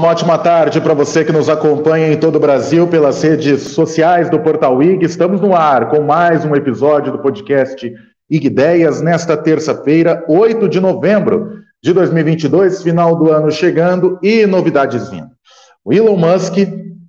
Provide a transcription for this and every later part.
Uma ótima tarde para você que nos acompanha em todo o Brasil pelas redes sociais do Portal IG. Estamos no ar com mais um episódio do podcast IG Ideias nesta terça-feira, 8 de novembro de 2022, final do ano chegando e novidades vindo. O Elon Musk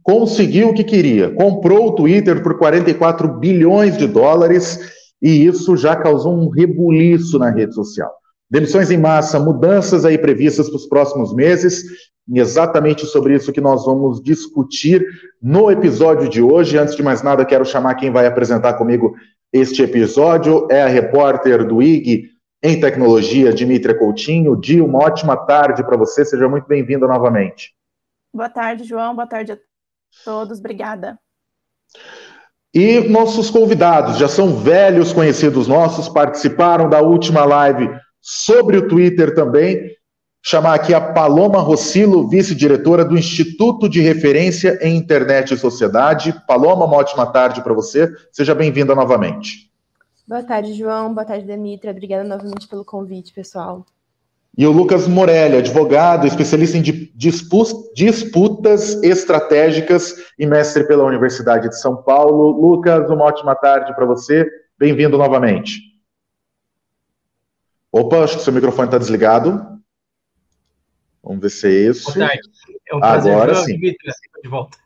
conseguiu o que queria, comprou o Twitter por 44 bilhões de dólares e isso já causou um rebuliço na rede social. Demissões em massa, mudanças aí previstas para os próximos meses, exatamente sobre isso que nós vamos discutir no episódio de hoje. Antes de mais nada, quero chamar quem vai apresentar comigo este episódio, é a repórter do IG em Tecnologia, Dimitra Coutinho. Di, uma ótima tarde para você, seja muito bem-vinda novamente. Boa tarde, João, boa tarde a todos, obrigada. E nossos convidados já são velhos conhecidos nossos, participaram da última live sobre o Twitter também. Chamar aqui a Paloma Rossilo, vice-diretora do Instituto de Referência em Internet e Sociedade. Paloma, uma ótima tarde para você. Seja bem-vinda novamente. Boa tarde, João. Boa tarde, Demitra. Obrigada novamente pelo convite, pessoal. E o Lucas Morelli, advogado, especialista em disputas estratégicas e mestre pela Universidade de São Paulo. Lucas, uma ótima tarde para você. Bem-vindo novamente. Opa, acho que seu microfone está desligado. Vamos ver se é isso. Boa tarde. É um prazer. Agora sim. De volta.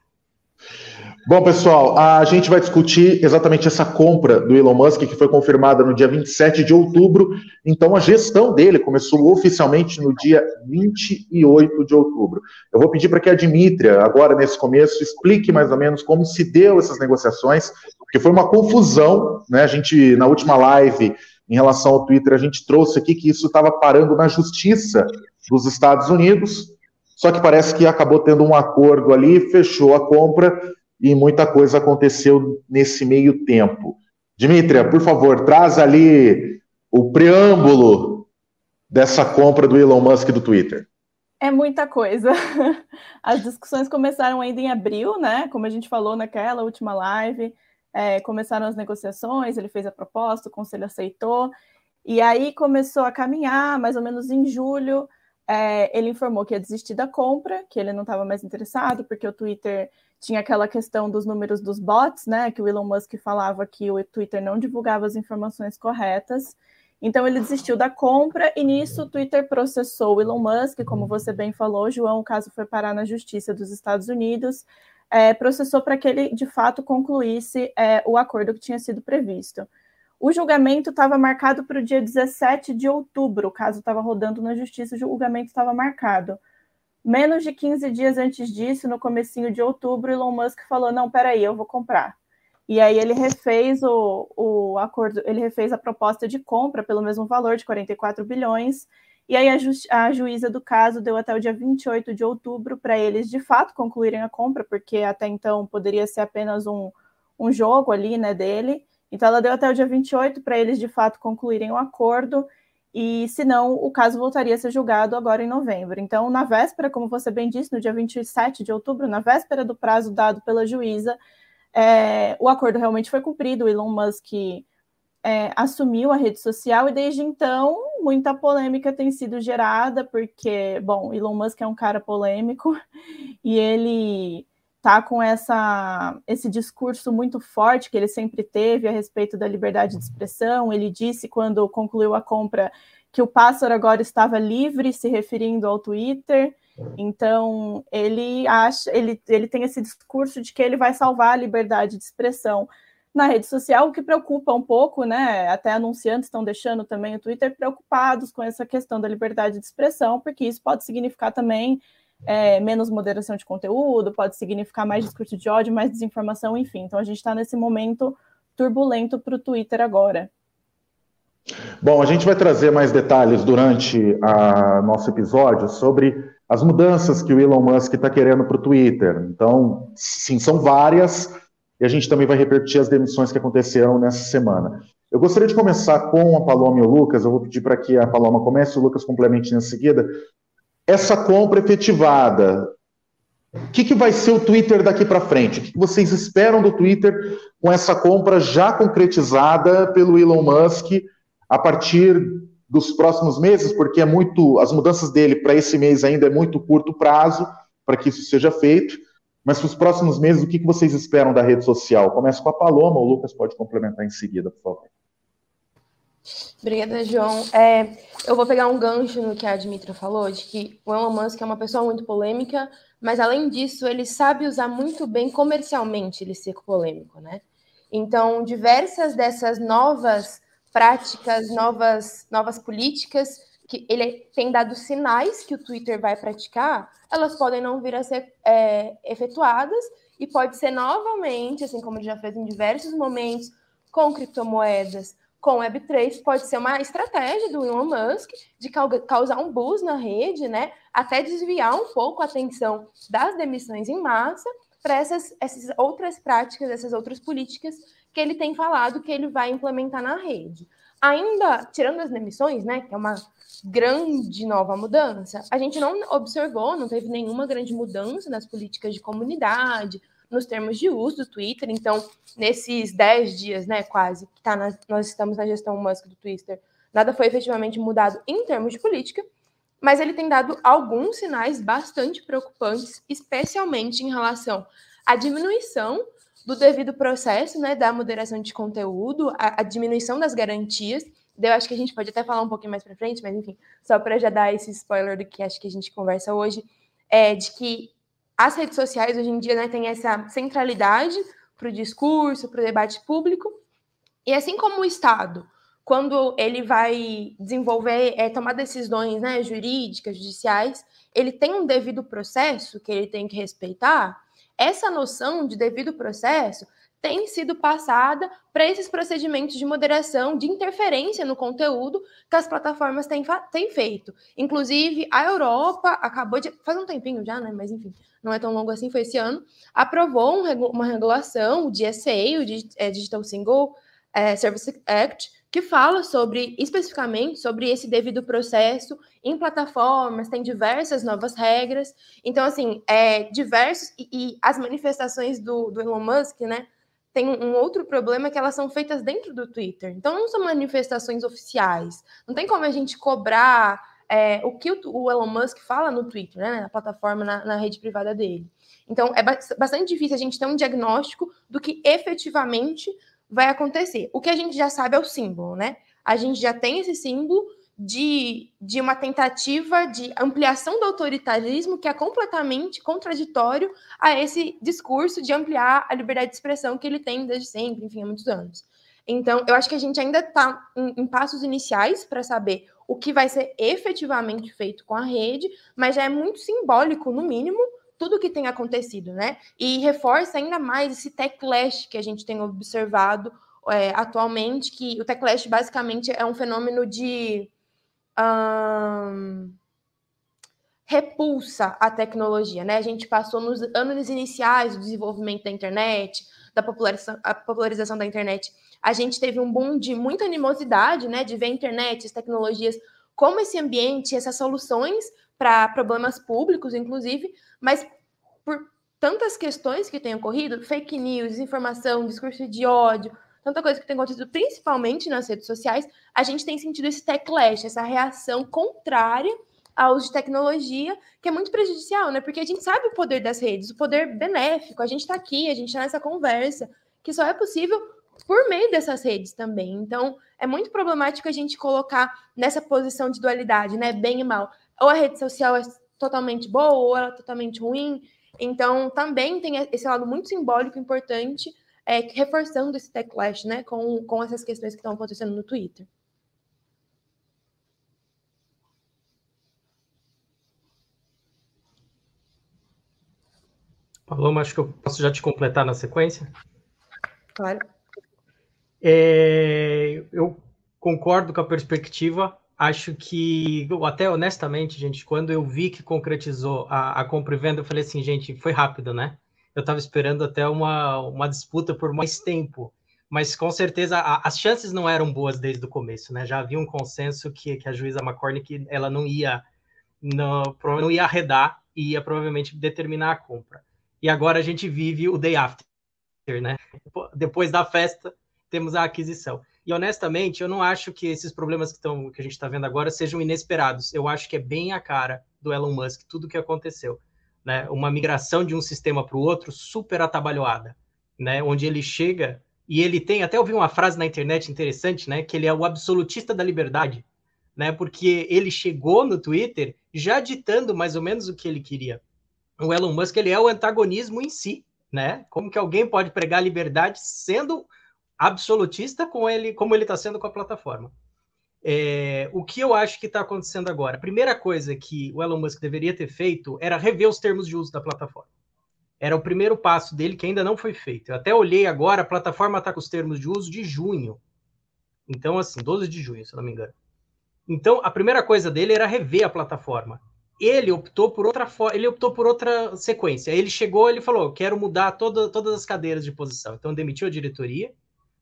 Bom, pessoal, a gente vai discutir exatamente essa compra do Elon Musk, que foi confirmada no dia 27 de outubro. Então, a gestão dele começou oficialmente no dia 28 de outubro. Eu vou pedir para que a Dimitria, agora nesse começo, explique mais ou menos como se deu essas negociações, porque foi uma confusão, né? A gente, na última live, em relação ao Twitter, a gente trouxe aqui que isso estava parando na justiça dos Estados Unidos, só que parece que acabou tendo um acordo ali, fechou a compra e muita coisa aconteceu nesse meio tempo. Dimitria, por favor, traz ali o preâmbulo dessa compra do Elon Musk do Twitter. É muita coisa. As discussões começaram ainda em abril, né? Como a gente falou naquela última live é, começaram as negociações, ele fez a proposta, o conselho aceitou, e aí começou a caminhar, mais ou menos em julho, é, ele informou que ia desistir da compra, que ele não estava mais interessado, porque o Twitter tinha aquela questão dos números dos bots, né? Que o Elon Musk falava que o Twitter não divulgava as informações corretas. Então ele desistiu da compra e nisso o Twitter processou o Elon Musk, como você bem falou, João, o caso foi parar na justiça dos Estados Unidos é, processou para que ele, de fato, concluísse é, o acordo que tinha sido previsto. O julgamento estava marcado para o dia 17 de outubro, o caso estava rodando na justiça, o julgamento estava marcado. Menos de 15 dias antes disso, no comecinho de outubro, Elon Musk falou, não, peraí, eu vou comprar. E aí ele refez o, o acordo, ele refez a proposta de compra pelo mesmo valor de 44 bilhões, e aí a, ju a, juíza do caso deu até o dia 28 de outubro para eles de fato concluírem a compra, porque até então poderia ser apenas um, um jogo ali, né, dele. Então ela deu até o dia 28 para eles de fato concluírem o acordo, e senão o caso voltaria a ser julgado agora em novembro. Então, na véspera, como você bem disse, no dia 27 de outubro, na véspera do prazo dado pela juíza, é, o acordo realmente foi cumprido. O Elon Musk é, assumiu a rede social e desde então muita polêmica tem sido gerada, porque, bom, Elon Musk é um cara polêmico e ele tá com essa, esse discurso muito forte que ele sempre teve a respeito da liberdade de expressão. Ele disse quando concluiu a compra que o pássaro agora estava livre, se referindo ao Twitter. Então, ele acha, ele, ele tem esse discurso de que ele vai salvar a liberdade de expressão na rede social, o que preocupa um pouco, né? Até anunciantes estão deixando também o Twitter preocupados com essa questão da liberdade de expressão, porque isso pode significar também é, menos moderação de conteúdo, pode significar mais discurso de ódio, mais desinformação, enfim. Então a gente está nesse momento turbulento para o Twitter agora. Bom, a gente vai trazer mais detalhes durante o nosso episódio sobre as mudanças que o Elon Musk está querendo para o Twitter. Então, sim, são várias e a gente também vai repetir as demissões que aconteceram nessa semana. Eu gostaria de começar com a Paloma e o Lucas, eu vou pedir para que a Paloma comece e o Lucas complemente em seguida. Essa compra efetivada, o que, que vai ser o Twitter daqui para frente? O que, que vocês esperam do Twitter com essa compra já concretizada pelo Elon Musk a partir dos próximos meses? Porque é muito, as mudanças dele para esse mês ainda é muito curto prazo para que isso seja feito. Mas para os próximos meses, o que, vocês esperam da rede social? Começa com a Paloma, o Lucas pode complementar em seguida, por favor. Obrigada, João. É, eu vou pegar um gancho no que a Dimitra falou, de que o Elon Musk é uma pessoa muito polêmica, mas além disso, ele sabe usar muito bem comercialmente ele ser polêmico, né? Então, diversas dessas novas práticas, novas, novas políticas que ele tem dado sinais que o Twitter vai praticar, elas podem não vir a ser é, efetuadas e pode ser novamente, assim como ele já fez em diversos momentos, com criptomoedas, com Web3, pode ser uma estratégia do Elon Musk de causar um buzz na rede, né? Até desviar um pouco a atenção das demissões em massa para essas, essas outras práticas, essas outras políticas que ele tem falado que ele vai implementar na rede. Ainda, tirando as demissões, né, que é uma grande nova mudança, a gente não observou, não teve nenhuma grande mudança nas políticas de comunidade, nos termos de uso do Twitter. Então, nesses 10 dias, né, quase, que tá na, nós estamos na gestão Musk do Twitter, nada foi efetivamente mudado em termos de política, mas ele tem dado alguns sinais bastante preocupantes, especialmente em relação à diminuição do devido processo, né, da moderação de conteúdo, a, a diminuição das garantias. Eu acho que a gente pode até falar um pouquinho mais para frente, mas enfim, só para já dar esse spoiler do que acho que a gente conversa hoje, é de que as redes sociais hoje em dia né, têm essa centralidade para o discurso, para o debate público, e assim como o Estado, quando ele vai desenvolver, é, tomar decisões né, jurídicas, judiciais, ele tem um devido processo que ele tem que respeitar, essa noção de devido processo tem sido passada para esses procedimentos de moderação, de interferência no conteúdo que as plataformas têm, têm feito. Inclusive, a Europa acabou de. faz um tempinho já, né? Mas enfim, não é tão longo assim, foi esse ano, aprovou um, uma regulação, o DSA, o é, Digital Single é, Service Act, que fala sobre, especificamente, sobre esse devido processo em plataformas, tem diversas novas regras. Então, assim, é, diversos, e, e as manifestações do, do, Elon Musk, né, tem um outro problema que elas são feitas dentro do Twitter. Então, não são manifestações oficiais. Não tem como a gente cobrar é, o que o, o, Elon Musk fala no Twitter, né, na plataforma, na, na rede privada dele. Então, é bastante difícil a gente ter um diagnóstico do que efetivamente vai acontecer. O que a gente já sabe é o símbolo, né? A gente já tem esse símbolo de, de uma tentativa de ampliação do autoritarismo que é completamente contraditório a esse discurso de ampliar a liberdade de expressão que ele tem desde sempre, enfim, há muitos anos. Então, eu acho que a gente ainda está em, em passos iniciais para saber o que vai ser efetivamente feito com a rede, mas já é muito simbólico, no mínimo, tudo que tem acontecido, né? E reforça ainda mais esse techlash que a gente tem observado é, atualmente, que o techlash basicamente é um fenômeno de um, repulsa à tecnologia, né? A gente passou nos anos iniciais do desenvolvimento da internet, da popularização, popularização da internet, a gente teve um boom de muita animosidade, né? De ver a internet, as tecnologias como esse ambiente, essas soluções para problemas públicos, inclusive, mas por tantas questões que têm ocorrido, fake news, desinformação, discurso de ódio, tanta coisa que tem acontecido, principalmente nas redes sociais, a gente tem sentido esse techlash, essa reação contrária ao uso de tecnologia, que é muito prejudicial, né? Porque a gente sabe o poder das redes, o poder benéfico, a gente está aqui, a gente está nessa conversa, que só é possível por meio dessas redes também. Então, é muito problemático a gente colocar nessa posição de dualidade, né? Bem e mal. Ou a rede social é totalmente boa, ou ela é totalmente ruim. Então, também tem esse lado muito simbólico importante, é, reforçando esse backlash, né? Com, com essas questões que estão acontecendo no Twitter. Paloma, acho que eu posso já te completar na sequência? Claro. É, eu concordo com a perspectiva. Acho que, até honestamente, gente, quando eu vi que concretizou a, a compra e venda, eu falei assim, gente, foi rápido, né? Eu estava esperando até uma, uma disputa por mais tempo, mas com certeza a, as chances não eram boas desde o começo, né? Já havia um consenso que, que a juíza McCormick ela não ia não, não ia arredar e ia provavelmente determinar a compra. E agora a gente vive o day after, né? Depois da festa, temos a aquisição. E honestamente, eu não acho que esses problemas que, tão, que a gente está vendo agora sejam inesperados. Eu acho que é bem a cara do Elon Musk tudo o que aconteceu. né? Uma migração de um sistema para o outro super atabalhoada, né? Onde ele chega e ele tem, até ouvi uma frase na internet interessante, né? Que ele é o absolutista da liberdade, né? Porque ele chegou no Twitter já ditando mais ou menos o que ele queria. O Elon Musk ele é o antagonismo em si, né? Como que alguém pode pregar liberdade sendo absolutista com ele, como ele está sendo com a plataforma? É, o que eu acho que está acontecendo agora? A primeira coisa que o Elon Musk deveria ter feito era rever os termos de uso da plataforma. Era o primeiro passo dele que ainda não foi feito. Eu até olhei agora, a plataforma está com os termos de uso de junho. Então, assim, 12 de junho, se não me engano. Então, a primeira coisa dele era rever a plataforma. Ele optou por outra ele optou por outra sequência. Ele chegou, ele falou: "Quero mudar toda, todas as cadeiras de posição". Então demitiu a diretoria,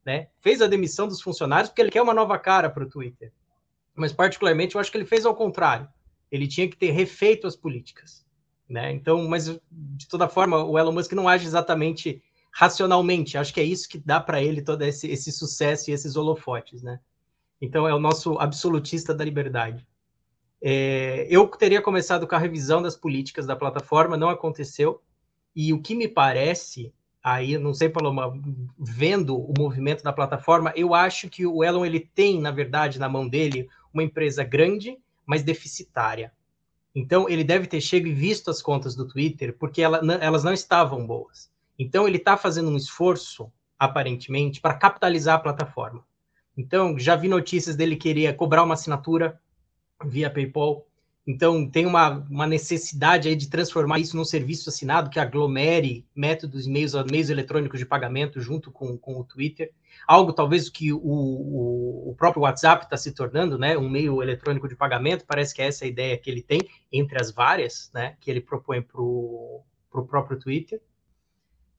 né? Fez a demissão dos funcionários porque ele quer uma nova cara para o Twitter. Mas particularmente eu acho que ele fez ao contrário. Ele tinha que ter refeito as políticas, né? Então, mas de toda forma, o Elon Musk não age exatamente racionalmente. Acho que é isso que dá para ele todo esse, esse sucesso e esses holofotes, né? Então é o nosso absolutista da liberdade. É, eu teria começado com a revisão das políticas da plataforma, não aconteceu. E o que me parece, aí, não sei, Paloma, vendo o movimento da plataforma, eu acho que o Elon ele tem, na verdade, na mão dele, uma empresa grande, mas deficitária. Então, ele deve ter chegado e visto as contas do Twitter, porque ela, elas não estavam boas. Então, ele está fazendo um esforço, aparentemente, para capitalizar a plataforma. Então, já vi notícias dele querer cobrar uma assinatura via PayPal. Então, tem uma, uma necessidade aí de transformar isso num serviço assinado que aglomere métodos, meios, meios eletrônicos de pagamento junto com, com o Twitter. Algo talvez que o, o, o próprio WhatsApp está se tornando, né? Um meio eletrônico de pagamento. Parece que é essa a ideia que ele tem, entre as várias, né? Que ele propõe para o próprio Twitter.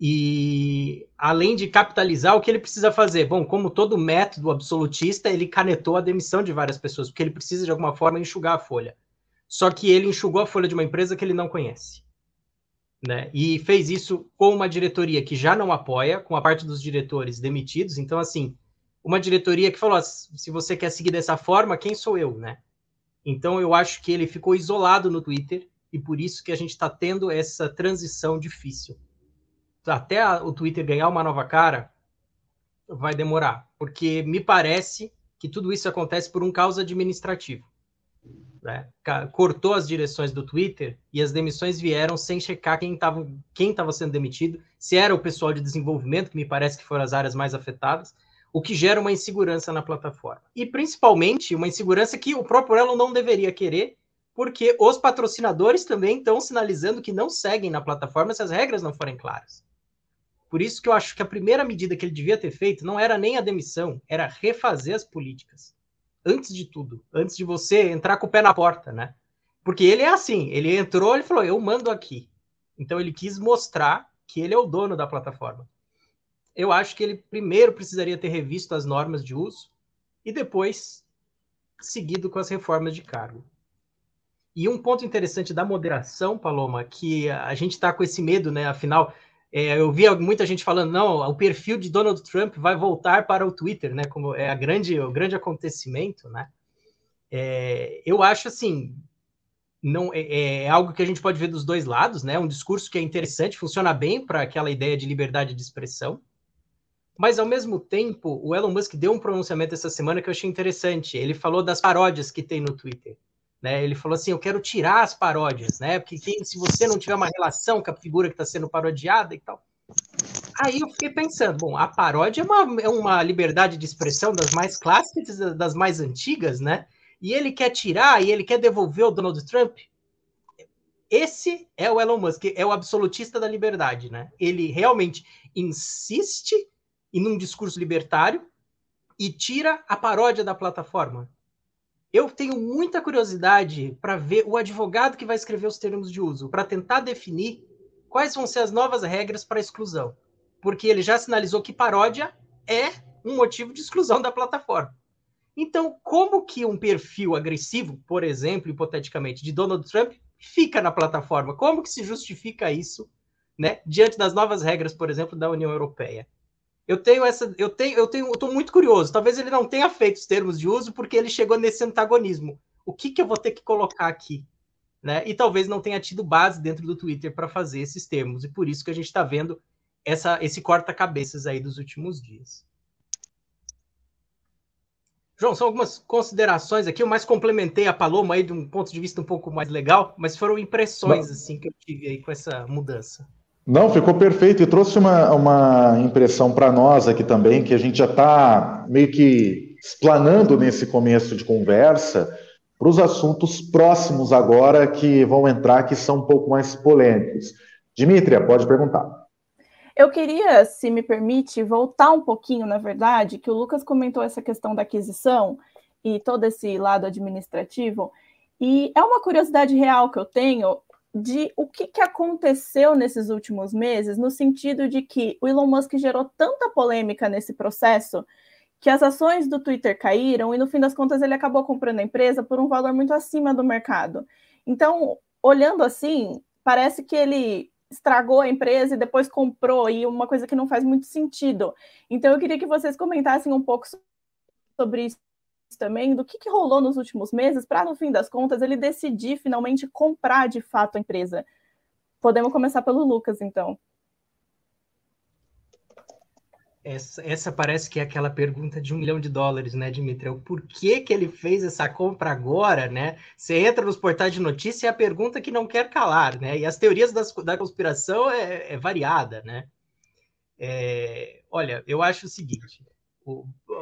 E além de capitalizar, o que ele precisa fazer? Bom, como todo método absolutista, ele canetou a demissão de várias pessoas, porque ele precisa de alguma forma enxugar a folha. Só que ele enxugou a folha de uma empresa que ele não conhece. Né? E fez isso com uma diretoria que já não apoia, com a parte dos diretores demitidos. Então, assim, uma diretoria que falou: se você quer seguir dessa forma, quem sou eu, né? Então, eu acho que ele ficou isolado no Twitter e por isso que a gente está tendo essa transição difícil até a, o Twitter ganhar uma nova cara, vai demorar, porque me parece que tudo isso acontece por um caos administrativo. Né? Cortou as direções do Twitter e as demissões vieram sem checar quem estava quem tava sendo demitido, se era o pessoal de desenvolvimento, que me parece que foram as áreas mais afetadas, o que gera uma insegurança na plataforma. E principalmente uma insegurança que o próprio Elon não deveria querer, porque os patrocinadores também estão sinalizando que não seguem na plataforma se as regras não forem claras. Por isso que eu acho que a primeira medida que ele devia ter feito não era nem a demissão, era refazer as políticas. Antes de tudo, antes de você entrar com o pé na porta, né? Porque ele é assim, ele entrou, ele falou, eu mando aqui. Então ele quis mostrar que ele é o dono da plataforma. Eu acho que ele primeiro precisaria ter revisto as normas de uso e depois seguido com as reformas de cargo. E um ponto interessante da moderação, Paloma, que a gente está com esse medo, né? Afinal, é, eu vi muita gente falando, não, o perfil de Donald Trump vai voltar para o Twitter, né? Como é a grande, o grande acontecimento, né? É, eu acho assim, não é, é, algo que a gente pode ver dos dois lados, né? Um discurso que é interessante, funciona bem para aquela ideia de liberdade de expressão, mas ao mesmo tempo, o Elon Musk deu um pronunciamento essa semana que eu achei interessante. Ele falou das paródias que tem no Twitter. Né? Ele falou assim: eu quero tirar as paródias, né? Porque quem, se você não tiver uma relação com a figura que está sendo parodiada e tal. Aí eu fiquei pensando, bom, a paródia é uma, é uma liberdade de expressão das mais clássicas, das mais antigas, né? E ele quer tirar e ele quer devolver o Donald Trump. Esse é o Elon Musk, é o absolutista da liberdade, né? Ele realmente insiste em um discurso libertário e tira a paródia da plataforma. Eu tenho muita curiosidade para ver o advogado que vai escrever os termos de uso, para tentar definir quais vão ser as novas regras para exclusão. Porque ele já sinalizou que paródia é um motivo de exclusão da plataforma. Então, como que um perfil agressivo, por exemplo, hipoteticamente, de Donald Trump, fica na plataforma? Como que se justifica isso, né, diante das novas regras, por exemplo, da União Europeia? Eu tenho essa, eu tenho, eu tenho, eu tô muito curioso. Talvez ele não tenha feito os termos de uso porque ele chegou nesse antagonismo. O que que eu vou ter que colocar aqui, né? E talvez não tenha tido base dentro do Twitter para fazer esses termos, e por isso que a gente está vendo essa, esse corta-cabeças aí dos últimos dias. João, são algumas considerações aqui. Eu mais complementei a Paloma aí de um ponto de vista um pouco mais legal, mas foram impressões assim que eu tive aí com essa mudança. Não, ficou perfeito e trouxe uma, uma impressão para nós aqui também, que a gente já está meio que explanando nesse começo de conversa para os assuntos próximos agora que vão entrar, que são um pouco mais polêmicos. Dimitria, pode perguntar. Eu queria, se me permite, voltar um pouquinho, na verdade, que o Lucas comentou essa questão da aquisição e todo esse lado administrativo. E é uma curiosidade real que eu tenho de o que, que aconteceu nesses últimos meses, no sentido de que o Elon Musk gerou tanta polêmica nesse processo que as ações do Twitter caíram e, no fim das contas, ele acabou comprando a empresa por um valor muito acima do mercado. Então, olhando assim, parece que ele estragou a empresa e depois comprou, e uma coisa que não faz muito sentido. Então, eu queria que vocês comentassem um pouco sobre isso também, do que, que rolou nos últimos meses, para, no fim das contas, ele decidir finalmente comprar de fato a empresa. Podemos começar pelo Lucas, então. Essa, essa, parece que é aquela pergunta de um milhão de dólares, né, Dimitri? O porquê que ele fez essa compra agora, né? Você entra nos portais de notícia e é a pergunta que não quer calar, né? E as teorias das, da conspiração é, é variada, né? É, olha, eu acho o seguinte: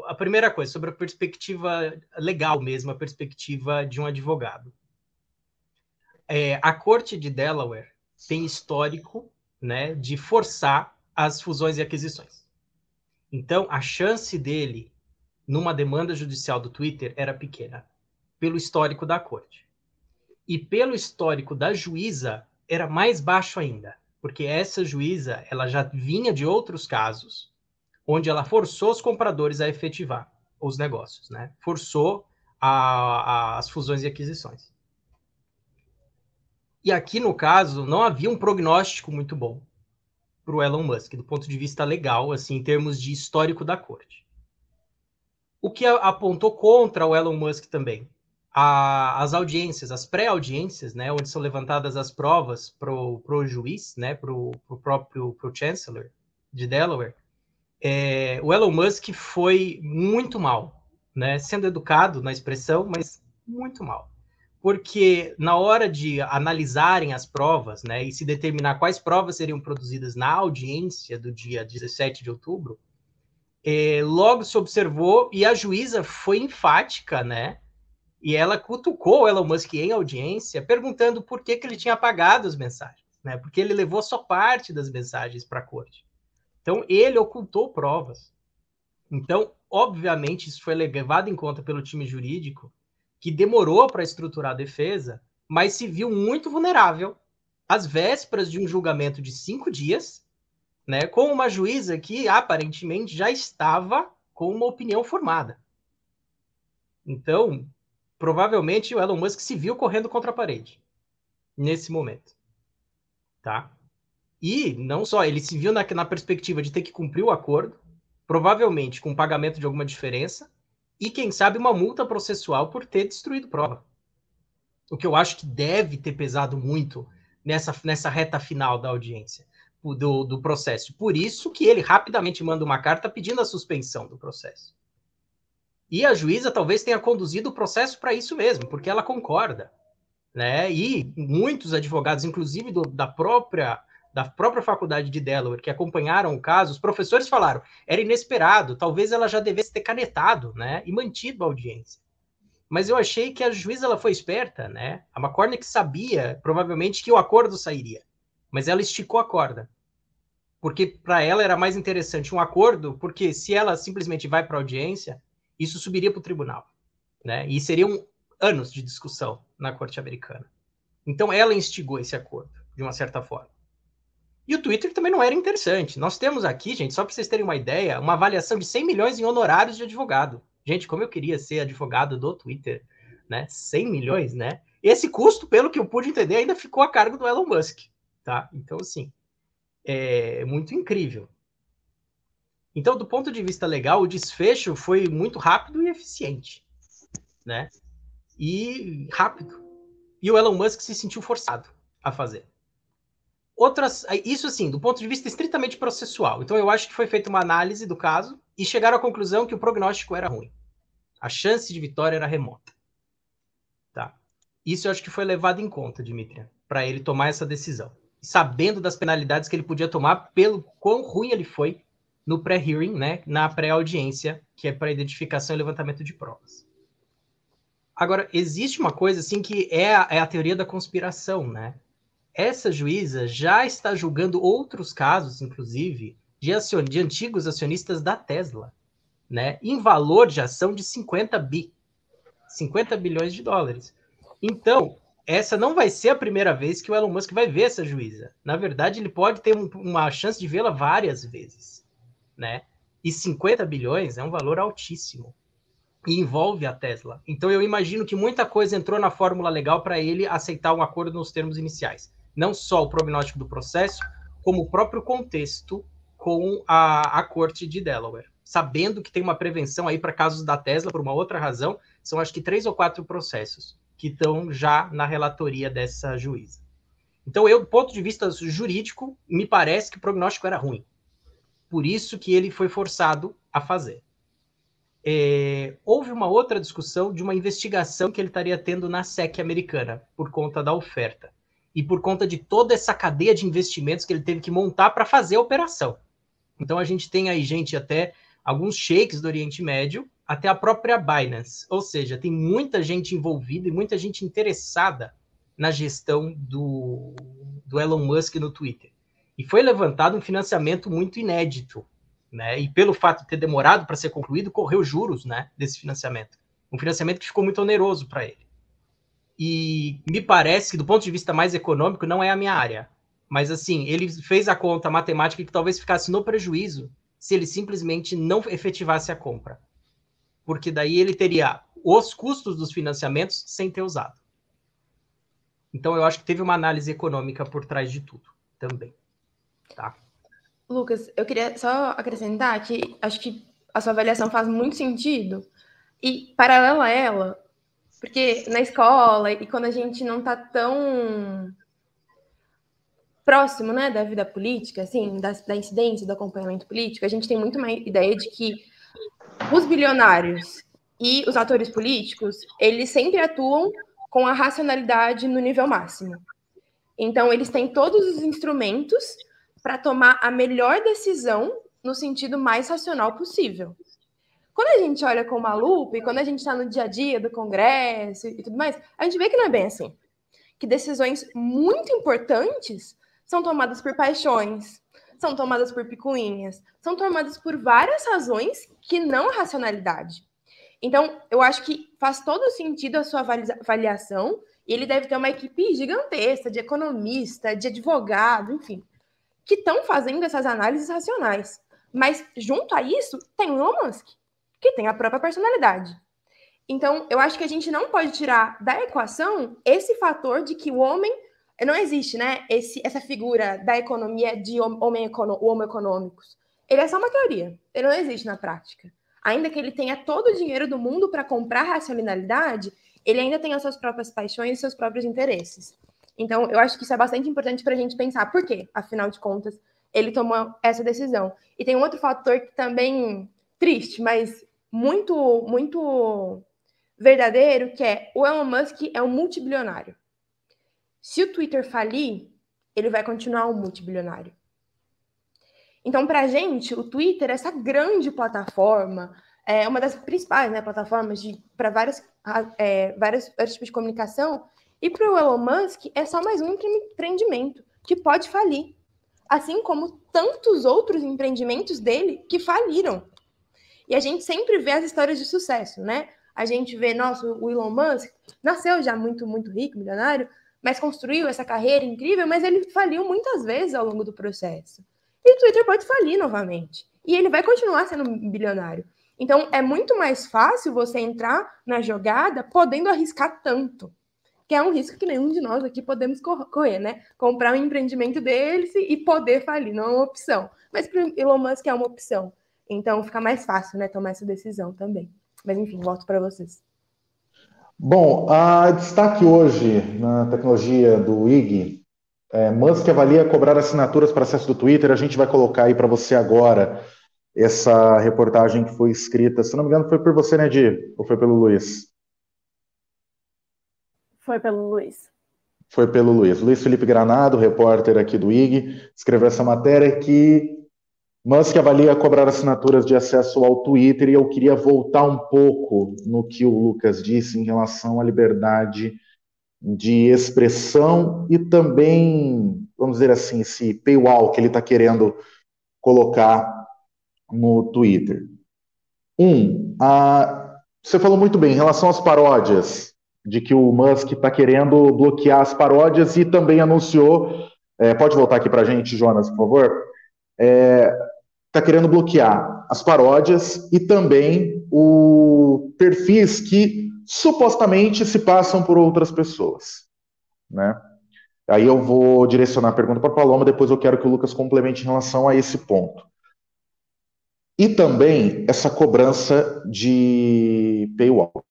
a primeira coisa, sobre a perspectiva legal mesmo, a perspectiva de um advogado. É, a corte de Delaware tem histórico né, de forçar as fusões e aquisições. Então, a chance dele numa demanda judicial do Twitter era pequena, pelo histórico da corte. E pelo histórico da juíza, era mais baixo ainda, porque essa juíza ela já vinha de outros casos, onde ela forçou os compradores a efetivar os negócios, né? Forçou a, a, as fusões e aquisições. E aqui, no caso, não havia um prognóstico muito bom para o Elon Musk, do ponto de vista legal, assim, em termos de histórico da corte. O que apontou contra o Elon Musk também? A, as audiências, as pré-audiências, né, onde são levantadas as provas para o juiz, né, para o próprio pro Chancellor de Delaware, é, o Elon Musk foi muito mal, né, sendo educado na expressão, mas muito mal. Porque na hora de analisarem as provas, né, e se determinar quais provas seriam produzidas na audiência do dia 17 de outubro, é, logo se observou e a juíza foi enfática, né, e ela cutucou Elon Musk em audiência, perguntando por que, que ele tinha apagado as mensagens, né, porque ele levou só parte das mensagens para a corte. Então, ele ocultou provas. Então, obviamente, isso foi levado em conta pelo time jurídico, que demorou para estruturar a defesa, mas se viu muito vulnerável às vésperas de um julgamento de cinco dias, né, com uma juíza que aparentemente já estava com uma opinião formada. Então, provavelmente o Elon Musk se viu correndo contra a parede nesse momento, tá? E não só, ele se viu na, na perspectiva de ter que cumprir o acordo, provavelmente com pagamento de alguma diferença, e, quem sabe, uma multa processual por ter destruído prova. O que eu acho que deve ter pesado muito nessa, nessa reta final da audiência, do, do processo. Por isso que ele rapidamente manda uma carta pedindo a suspensão do processo. E a juíza talvez tenha conduzido o processo para isso mesmo, porque ela concorda. Né? E muitos advogados, inclusive do, da própria da própria faculdade de Delaware que acompanharam o caso, os professores falaram, era inesperado, talvez ela já devesse ter canetado, né, e mantido a audiência. Mas eu achei que a juíza ela foi esperta, né? A McCormick sabia, provavelmente, que o acordo sairia, mas ela esticou a corda. Porque para ela era mais interessante um acordo, porque se ela simplesmente vai para a audiência, isso subiria para o tribunal, né? E seriam anos de discussão na corte americana. Então ela instigou esse acordo, de uma certa forma. E o Twitter também não era interessante. Nós temos aqui, gente, só para vocês terem uma ideia, uma avaliação de 100 milhões em honorários de advogado. Gente, como eu queria ser advogado do Twitter, né? 100 milhões, né? Esse custo, pelo que eu pude entender, ainda ficou a cargo do Elon Musk, tá? Então, assim, é muito incrível. Então, do ponto de vista legal, o desfecho foi muito rápido e eficiente, né? E rápido, E o Elon Musk se sentiu forçado a fazer. Outras, isso assim, do ponto de vista estritamente processual. Então eu acho que foi feita uma análise do caso e chegaram à conclusão que o prognóstico era ruim. A chance de vitória era remota. Tá? Isso eu acho que foi levado em conta, Dimitri, para ele tomar essa decisão. Sabendo das penalidades que ele podia tomar pelo quão ruim ele foi no pré-hearing, né, na pré-audiência, que é para identificação e levantamento de provas. Agora, existe uma coisa assim que é a, é a teoria da conspiração, né? Essa juíza já está julgando outros casos, inclusive, de, acion, de antigos acionistas da Tesla, né? Em valor de ação de 50 bi, 50 bilhões de dólares. Então, essa não vai ser a primeira vez que o Elon Musk vai ver essa juíza. Na verdade, ele pode ter um, uma chance de vê-la várias vezes, né? E 50 bilhões é um valor altíssimo e envolve a Tesla. Então eu imagino que muita coisa entrou na fórmula legal para ele aceitar um acordo nos termos iniciais. Não só o prognóstico do processo, como o próprio contexto com a, a corte de Delaware. Sabendo que tem uma prevenção aí para casos da Tesla por uma outra razão, são acho que três ou quatro processos que estão já na relatoria dessa juíza. Então, eu, do ponto de vista jurídico, me parece que o prognóstico era ruim. Por isso que ele foi forçado a fazer é, houve uma outra discussão de uma investigação que ele estaria tendo na SEC americana, por conta da oferta. E por conta de toda essa cadeia de investimentos que ele teve que montar para fazer a operação. Então a gente tem aí gente até alguns sheiks do Oriente Médio, até a própria Binance. Ou seja, tem muita gente envolvida e muita gente interessada na gestão do, do Elon Musk no Twitter. E foi levantado um financiamento muito inédito né? E pelo fato de ter demorado para ser concluído, correu juros, né, desse financiamento. Um financiamento que ficou muito oneroso para ele. E me parece que do ponto de vista mais econômico não é a minha área, mas assim, ele fez a conta matemática que talvez ficasse no prejuízo se ele simplesmente não efetivasse a compra. Porque daí ele teria os custos dos financiamentos sem ter usado. Então eu acho que teve uma análise econômica por trás de tudo também. Tá? Lucas, eu queria só acrescentar que acho que a sua avaliação faz muito sentido. E paralela a ela, porque na escola e quando a gente não está tão próximo né, da vida política, assim, da, da incidência, do acompanhamento político, a gente tem muito uma ideia de que os bilionários e os atores políticos, eles sempre atuam com a racionalidade no nível máximo. Então, eles têm todos os instrumentos para tomar a melhor decisão no sentido mais racional possível. Quando a gente olha com uma lupa e quando a gente está no dia a dia do Congresso e tudo mais, a gente vê que não é bem assim. Que decisões muito importantes são tomadas por paixões, são tomadas por picuinhas, são tomadas por várias razões que não a racionalidade. Então, eu acho que faz todo sentido a sua avaliação e ele deve ter uma equipe gigantesca de economista, de advogado, enfim, que estão fazendo essas análises racionais. Mas, junto a isso, tem Musk, que tem a própria personalidade. Então, eu acho que a gente não pode tirar da equação esse fator de que o homem. Não existe, né? Esse, essa figura da economia de homem, homo econômicos. Ele é só uma teoria. Ele não existe na prática. Ainda que ele tenha todo o dinheiro do mundo para comprar racionalidade, ele ainda tem as suas próprias paixões e seus próprios interesses. Então, eu acho que isso é bastante importante para a gente pensar por quê, afinal de contas, ele tomou essa decisão. E tem um outro fator que também triste, mas muito, muito verdadeiro, que é o Elon Musk é um multibilionário. Se o Twitter falir, ele vai continuar um multibilionário. Então, para a gente, o Twitter, essa grande plataforma, é uma das principais né, plataformas para várias, é, vários, vários tipos de comunicação, e para o Elon Musk é só mais um empreendimento que pode falir, assim como tantos outros empreendimentos dele que faliram. E a gente sempre vê as histórias de sucesso, né? A gente vê, nossa, o Elon Musk nasceu já muito, muito rico, milionário, mas construiu essa carreira incrível, mas ele faliu muitas vezes ao longo do processo. E o Twitter pode falir novamente. E ele vai continuar sendo bilionário. Então, é muito mais fácil você entrar na jogada podendo arriscar tanto que é um risco que nenhum de nós aqui podemos correr, né? Comprar um empreendimento deles e poder falir, não é uma opção. Mas para Elon Musk é uma opção. Então fica mais fácil, né, tomar essa decisão também. Mas enfim, volto para vocês. Bom, a destaque hoje na tecnologia do IG, é, Musk avalia cobrar assinaturas para acesso do Twitter. A gente vai colocar aí para você agora essa reportagem que foi escrita. Se não me engano, foi por você, né, Di? Ou foi pelo Luiz? Foi pelo Luiz. Foi pelo Luiz. Luiz Felipe Granado, repórter aqui do IG, escreveu essa matéria que Musk avalia cobrar assinaturas de acesso ao Twitter e eu queria voltar um pouco no que o Lucas disse em relação à liberdade de expressão e também, vamos dizer assim, esse paywall que ele está querendo colocar no Twitter. Um, a, você falou muito bem em relação às paródias, de que o Musk está querendo bloquear as paródias e também anunciou. É, pode voltar aqui para a gente, Jonas, por favor? É, está querendo bloquear as paródias e também o perfis que supostamente se passam por outras pessoas, né? Aí eu vou direcionar a pergunta para a Paloma, depois eu quero que o Lucas complemente em relação a esse ponto. E também essa cobrança de paywall.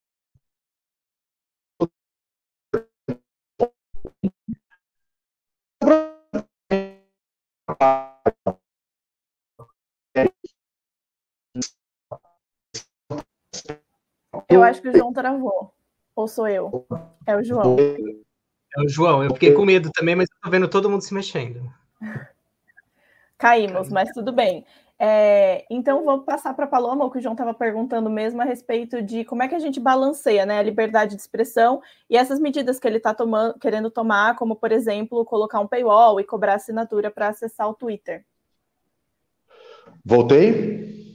Eu acho que o João travou. Ou sou eu? É o João. É o João. Eu fiquei com medo também, mas estou vendo todo mundo se mexendo. Caímos, mas tudo bem. É, então, vou passar para a Paloma, o que o João estava perguntando mesmo a respeito de como é que a gente balanceia né, a liberdade de expressão e essas medidas que ele está querendo tomar, como, por exemplo, colocar um paywall e cobrar assinatura para acessar o Twitter. Voltei?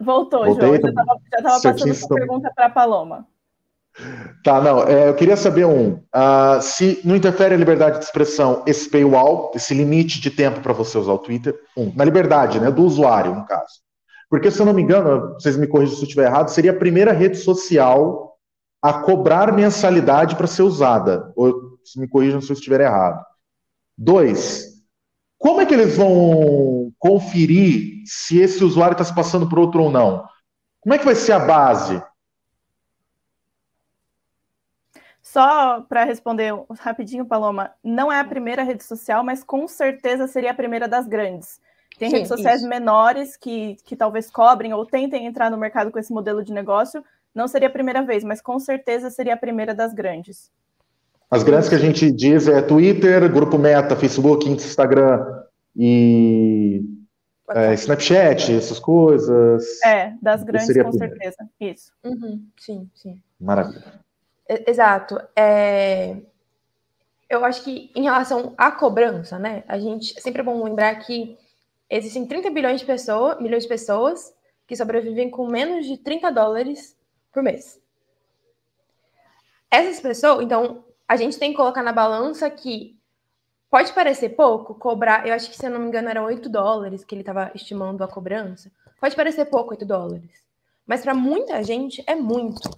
Voltou, Voltei, João. Já estava passando essa pergunta para a Paloma. Tá, não. É, eu queria saber um. Uh, se não interfere a liberdade de expressão esse paywall, esse limite de tempo para você usar o Twitter, um, na liberdade, né, do usuário, no caso. Porque, se eu não me engano, vocês me corrigem se eu estiver errado, seria a primeira rede social a cobrar mensalidade para ser usada. Ou se me corrijam se eu estiver errado. Dois, como é que eles vão conferir se esse usuário está se passando por outro ou não? Como é que vai ser a base? Só para responder rapidinho, Paloma, não é a primeira rede social, mas com certeza seria a primeira das grandes. Tem Sim, redes sociais isso. menores que, que talvez cobrem ou tentem entrar no mercado com esse modelo de negócio. Não seria a primeira vez, mas com certeza seria a primeira das grandes. As grandes que a gente diz é Twitter, Grupo Meta, Facebook, Instagram e é, Snapchat, essas coisas. É, das grandes, com certeza. Isso. Uhum, sim, sim. Maravilha. Exato. É... Eu acho que em relação à cobrança, né? A gente é sempre é bom lembrar que existem 30 bilhões de pessoas, milhões de pessoas que sobrevivem com menos de 30 dólares por mês. Essas pessoas, então, a gente tem que colocar na balança que pode parecer pouco cobrar, eu acho que se eu não me engano eram 8 dólares que ele estava estimando a cobrança. Pode parecer pouco 8 dólares, mas para muita gente é muito.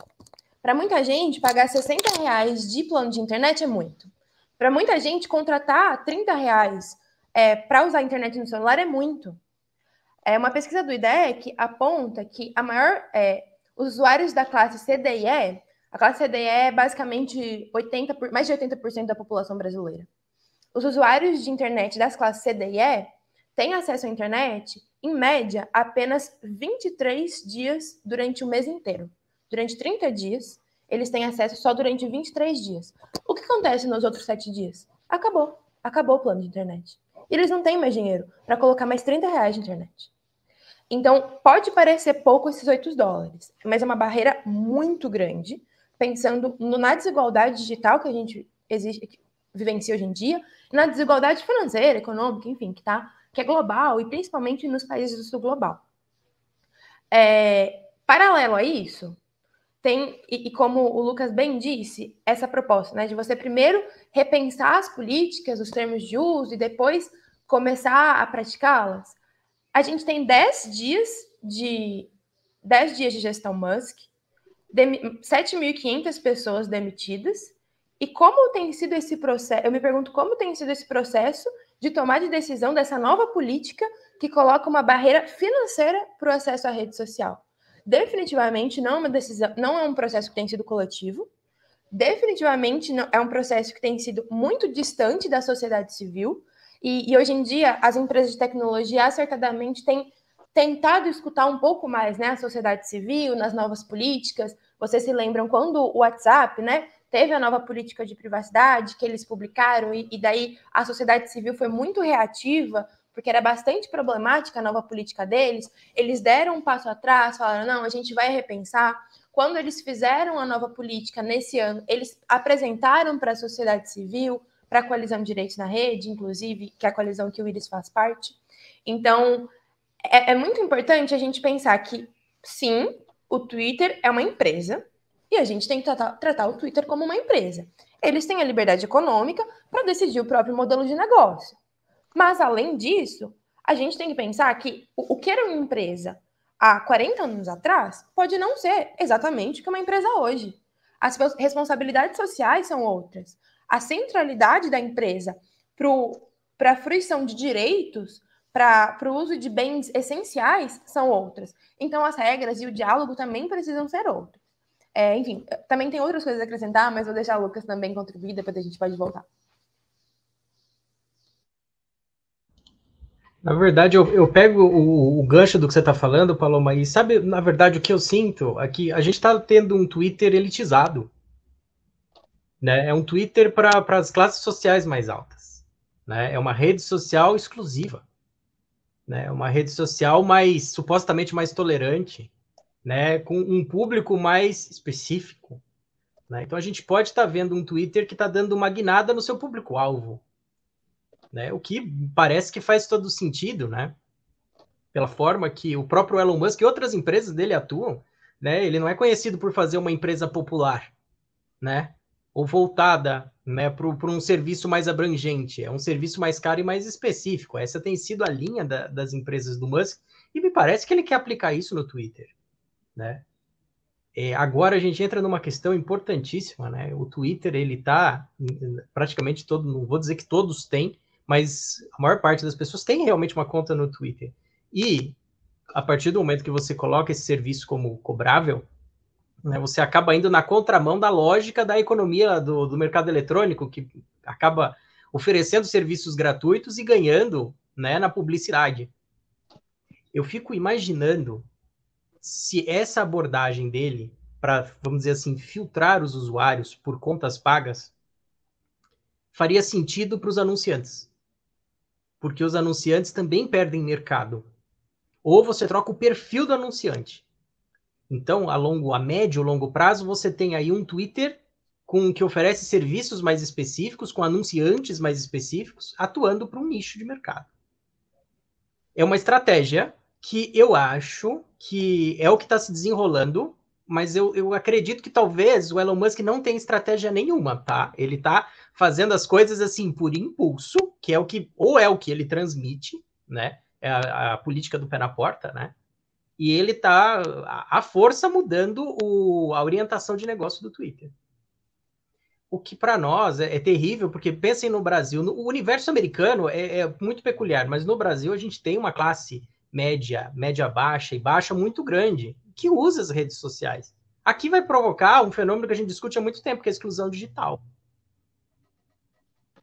Para muita gente, pagar 60 reais de plano de internet é muito. Para muita gente, contratar 30 reais é, para usar a internet no celular é muito. É uma pesquisa do IDEC aponta que a maior é, usuários da classe CDE a classe CDE é basicamente 80 por, mais de 80% da população brasileira. Os usuários de internet das classes CDE têm acesso à internet, em média, apenas 23 dias durante o mês inteiro. Durante 30 dias, eles têm acesso só durante 23 dias. O que acontece nos outros 7 dias? Acabou. Acabou o plano de internet. E eles não têm mais dinheiro para colocar mais 30 reais de internet. Então, pode parecer pouco esses 8 dólares, mas é uma barreira muito grande pensando na desigualdade digital que a gente existe, vivencia hoje em dia, na desigualdade financeira, econômica, enfim, que, tá, que é global e principalmente nos países do sul global. É, paralelo a isso, tem, e, e, como o Lucas bem disse, essa proposta né, de você primeiro repensar as políticas, os termos de uso e depois começar a praticá-las. A gente tem 10 dias de 10 dias de gestão Musk, 7.500 pessoas demitidas. E como tem sido esse processo? Eu me pergunto como tem sido esse processo de tomar de decisão dessa nova política que coloca uma barreira financeira para o acesso à rede social. Definitivamente não é uma decisão, não é um processo que tem sido coletivo. definitivamente é um processo que tem sido muito distante da sociedade civil, e, e hoje em dia as empresas de tecnologia acertadamente têm tentado escutar um pouco mais né, a sociedade civil nas novas políticas. Vocês se lembram quando o WhatsApp né, teve a nova política de privacidade que eles publicaram, e, e daí a sociedade civil foi muito reativa, porque era bastante problemática a nova política deles. Eles deram um passo atrás, falaram: não, a gente vai repensar. Quando eles fizeram a nova política nesse ano, eles apresentaram para a sociedade civil, para a coalizão de direitos na rede, inclusive, que é a coalizão que o Iris faz parte. Então, é, é muito importante a gente pensar que, sim, o Twitter é uma empresa e a gente tem que tratar, tratar o Twitter como uma empresa. Eles têm a liberdade econômica para decidir o próprio modelo de negócio. Mas, além disso, a gente tem que pensar que o, o que era uma empresa há 40 anos atrás pode não ser exatamente o que é uma empresa hoje. As responsabilidades sociais são outras. A centralidade da empresa para a fruição de direitos para o uso de bens essenciais são outras. Então, as regras e o diálogo também precisam ser outros. É, enfim, também tem outras coisas a acrescentar, mas vou deixar o Lucas também contribuir, depois a gente pode voltar. Na verdade, eu, eu pego o, o, gancho do que você está falando, Paloma, e sabe, na verdade, o que eu sinto aqui? A gente está tendo um Twitter elitizado. Né? É um Twitter para as classes sociais mais altas. Né? É uma rede social exclusiva né? Uma rede social mais supostamente mais tolerante, né? Com um público mais específico. Né? Então a gente pode estar tá vendo um Twitter que está dando uma guinada no seu público-alvo. Né? O que parece que faz todo sentido, né? Pela forma que o próprio Elon Musk e outras empresas dele atuam, né? Ele não é conhecido por fazer uma empresa popular, né? ou voltada né, para um serviço mais abrangente, é um serviço mais caro e mais específico. Essa tem sido a linha da, das empresas do Musk, e me parece que ele quer aplicar isso no Twitter. Né? É, agora a gente entra numa questão importantíssima, né? O Twitter, ele está praticamente todo, não vou dizer que todos têm, mas a maior parte das pessoas tem realmente uma conta no Twitter. E a partir do momento que você coloca esse serviço como cobrável, né? Você acaba indo na contramão da lógica da economia do, do mercado eletrônico, que acaba oferecendo serviços gratuitos e ganhando né, na publicidade. Eu fico imaginando se essa abordagem dele para, vamos dizer assim, filtrar os usuários por contas pagas faria sentido para os anunciantes. Porque os anunciantes também perdem mercado. Ou você troca o perfil do anunciante. Então, a longo, a médio longo prazo, você tem aí um Twitter com que oferece serviços mais específicos, com anunciantes mais específicos, atuando para um nicho de mercado. É uma estratégia que eu acho que é o que está se desenrolando, mas eu, eu acredito que talvez o Elon Musk não tenha estratégia nenhuma, tá? Ele está fazendo as coisas assim por impulso, que é o que, ou é o que ele transmite, né? É a, a política do pé na porta, né? e ele está à força mudando o, a orientação de negócio do Twitter. O que para nós é, é, terrível, porque pensem no Brasil, no, o universo americano é, é, muito peculiar, mas no Brasil a gente tem uma classe média, média baixa e baixa muito grande que usa as redes sociais. Aqui vai provocar um fenômeno que a gente discute há muito tempo, que é a exclusão digital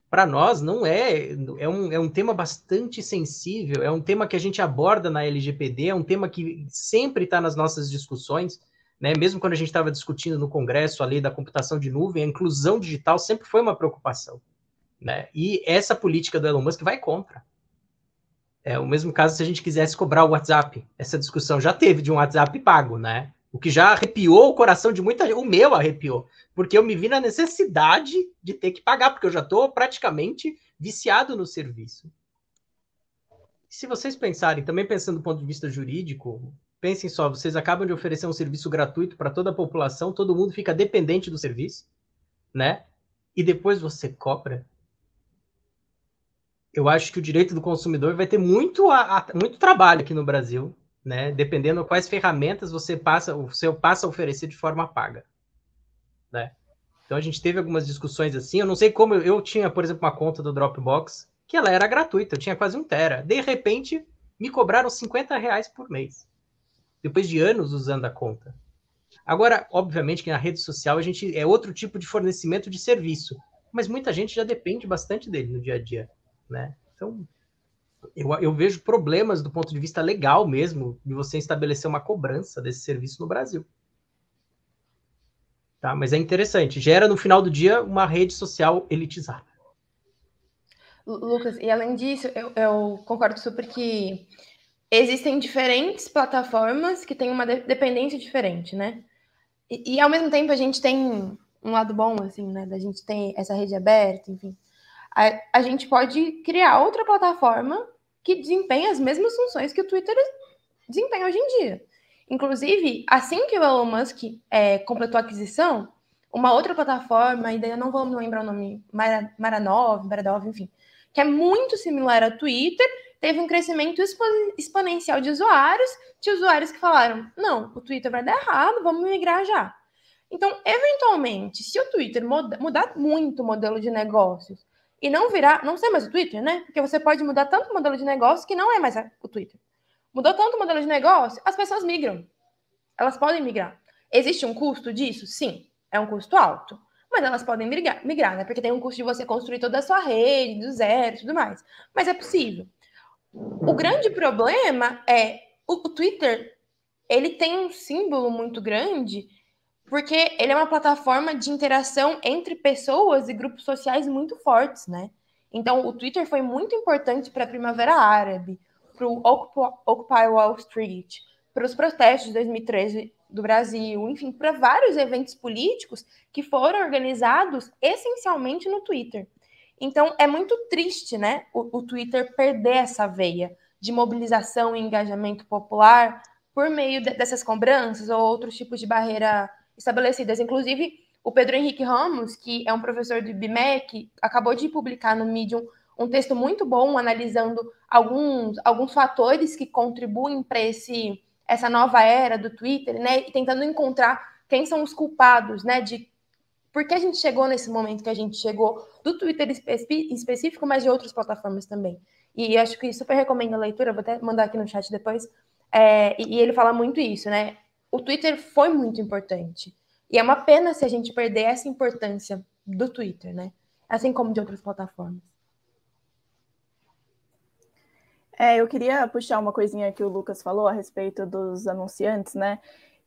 para nós não é é um, é um tema bastante sensível, é um tema que a gente aborda na LGPD, é um tema que sempre está nas nossas discussões, né? Mesmo quando a gente estava discutindo no Congresso a lei da computação de nuvem, a inclusão digital sempre foi uma preocupação, né? E essa política do Elon Musk vai contra. É o mesmo caso se a gente quisesse cobrar o WhatsApp. Essa discussão já teve de um WhatsApp pago, né? O que já arrepiou o coração de muita gente. O meu arrepiou. Porque eu me vi na necessidade de ter que pagar, porque eu já estou praticamente viciado no serviço. Se vocês pensarem, também pensando do ponto de vista jurídico, pensem só, vocês acabam de oferecer um serviço gratuito para toda a população, todo mundo fica dependente do serviço, né? E depois você cobra. Eu acho que o direito do consumidor vai ter muito, a, a, muito trabalho aqui no Brasil né? Dependendo quais ferramentas você passa, você passa a oferecer de forma paga, né? Então a gente teve algumas discussões assim. Eu não sei como eu, eu tinha, por exemplo, uma conta do Dropbox que ela era gratuita, eu tinha quase um tera. De repente, me cobraram 50 reais por mês, depois de anos usando a conta. Agora, obviamente que na rede social a gente é outro tipo de fornecimento de serviço, mas muita gente já depende bastante dele no dia a dia, né? Então, eu, eu vejo problemas do ponto de vista legal mesmo de você estabelecer uma cobrança desse serviço no Brasil. Tá? Mas é interessante, gera no final do dia uma rede social elitizada. Lucas, e além disso, eu, eu concordo super que existem diferentes plataformas que têm uma de dependência diferente, né? E, e, ao mesmo tempo a gente tem um lado bom, assim, né? Da gente tem essa rede aberta, enfim. A, a gente pode criar outra plataforma que desempenha as mesmas funções que o Twitter desempenha hoje em dia. Inclusive, assim que o Elon Musk é, completou a aquisição, uma outra plataforma, ainda eu não vou me lembrar o nome, Maranov, Maranov, enfim, que é muito similar ao Twitter, teve um crescimento expo exponencial de usuários, de usuários que falaram: não, o Twitter vai dar errado, vamos migrar já. Então, eventualmente, se o Twitter muda, mudar muito o modelo de negócios e não virar, não ser mais o Twitter, né? Porque você pode mudar tanto o modelo de negócio que não é mais o Twitter. Mudou tanto o modelo de negócio, as pessoas migram. Elas podem migrar. Existe um custo disso? Sim, é um custo alto. Mas elas podem migrar, migrar, né? Porque tem um custo de você construir toda a sua rede, do zero e tudo mais. Mas é possível. O grande problema é o, o Twitter, ele tem um símbolo muito grande, porque ele é uma plataforma de interação entre pessoas e grupos sociais muito fortes, né? Então, o Twitter foi muito importante para a Primavera Árabe, para o Occupy Wall Street, para os protestos de 2013 do Brasil, enfim, para vários eventos políticos que foram organizados essencialmente no Twitter. Então, é muito triste, né, o, o Twitter perder essa veia de mobilização e engajamento popular por meio de, dessas cobranças ou outros tipos de barreira estabelecidas. Inclusive, o Pedro Henrique Ramos, que é um professor do IBMEC, acabou de publicar no Medium um texto muito bom analisando alguns, alguns fatores que contribuem para esse essa nova era do Twitter, né? E tentando encontrar quem são os culpados, né? De por que a gente chegou nesse momento que a gente chegou, do Twitter em específico, mas de outras plataformas também. E acho que super recomendo a leitura, vou até mandar aqui no chat depois. É, e, e ele fala muito isso, né? O Twitter foi muito importante. E é uma pena se a gente perder essa importância do Twitter, né? Assim como de outras plataformas. É, eu queria puxar uma coisinha que o Lucas falou a respeito dos anunciantes, né?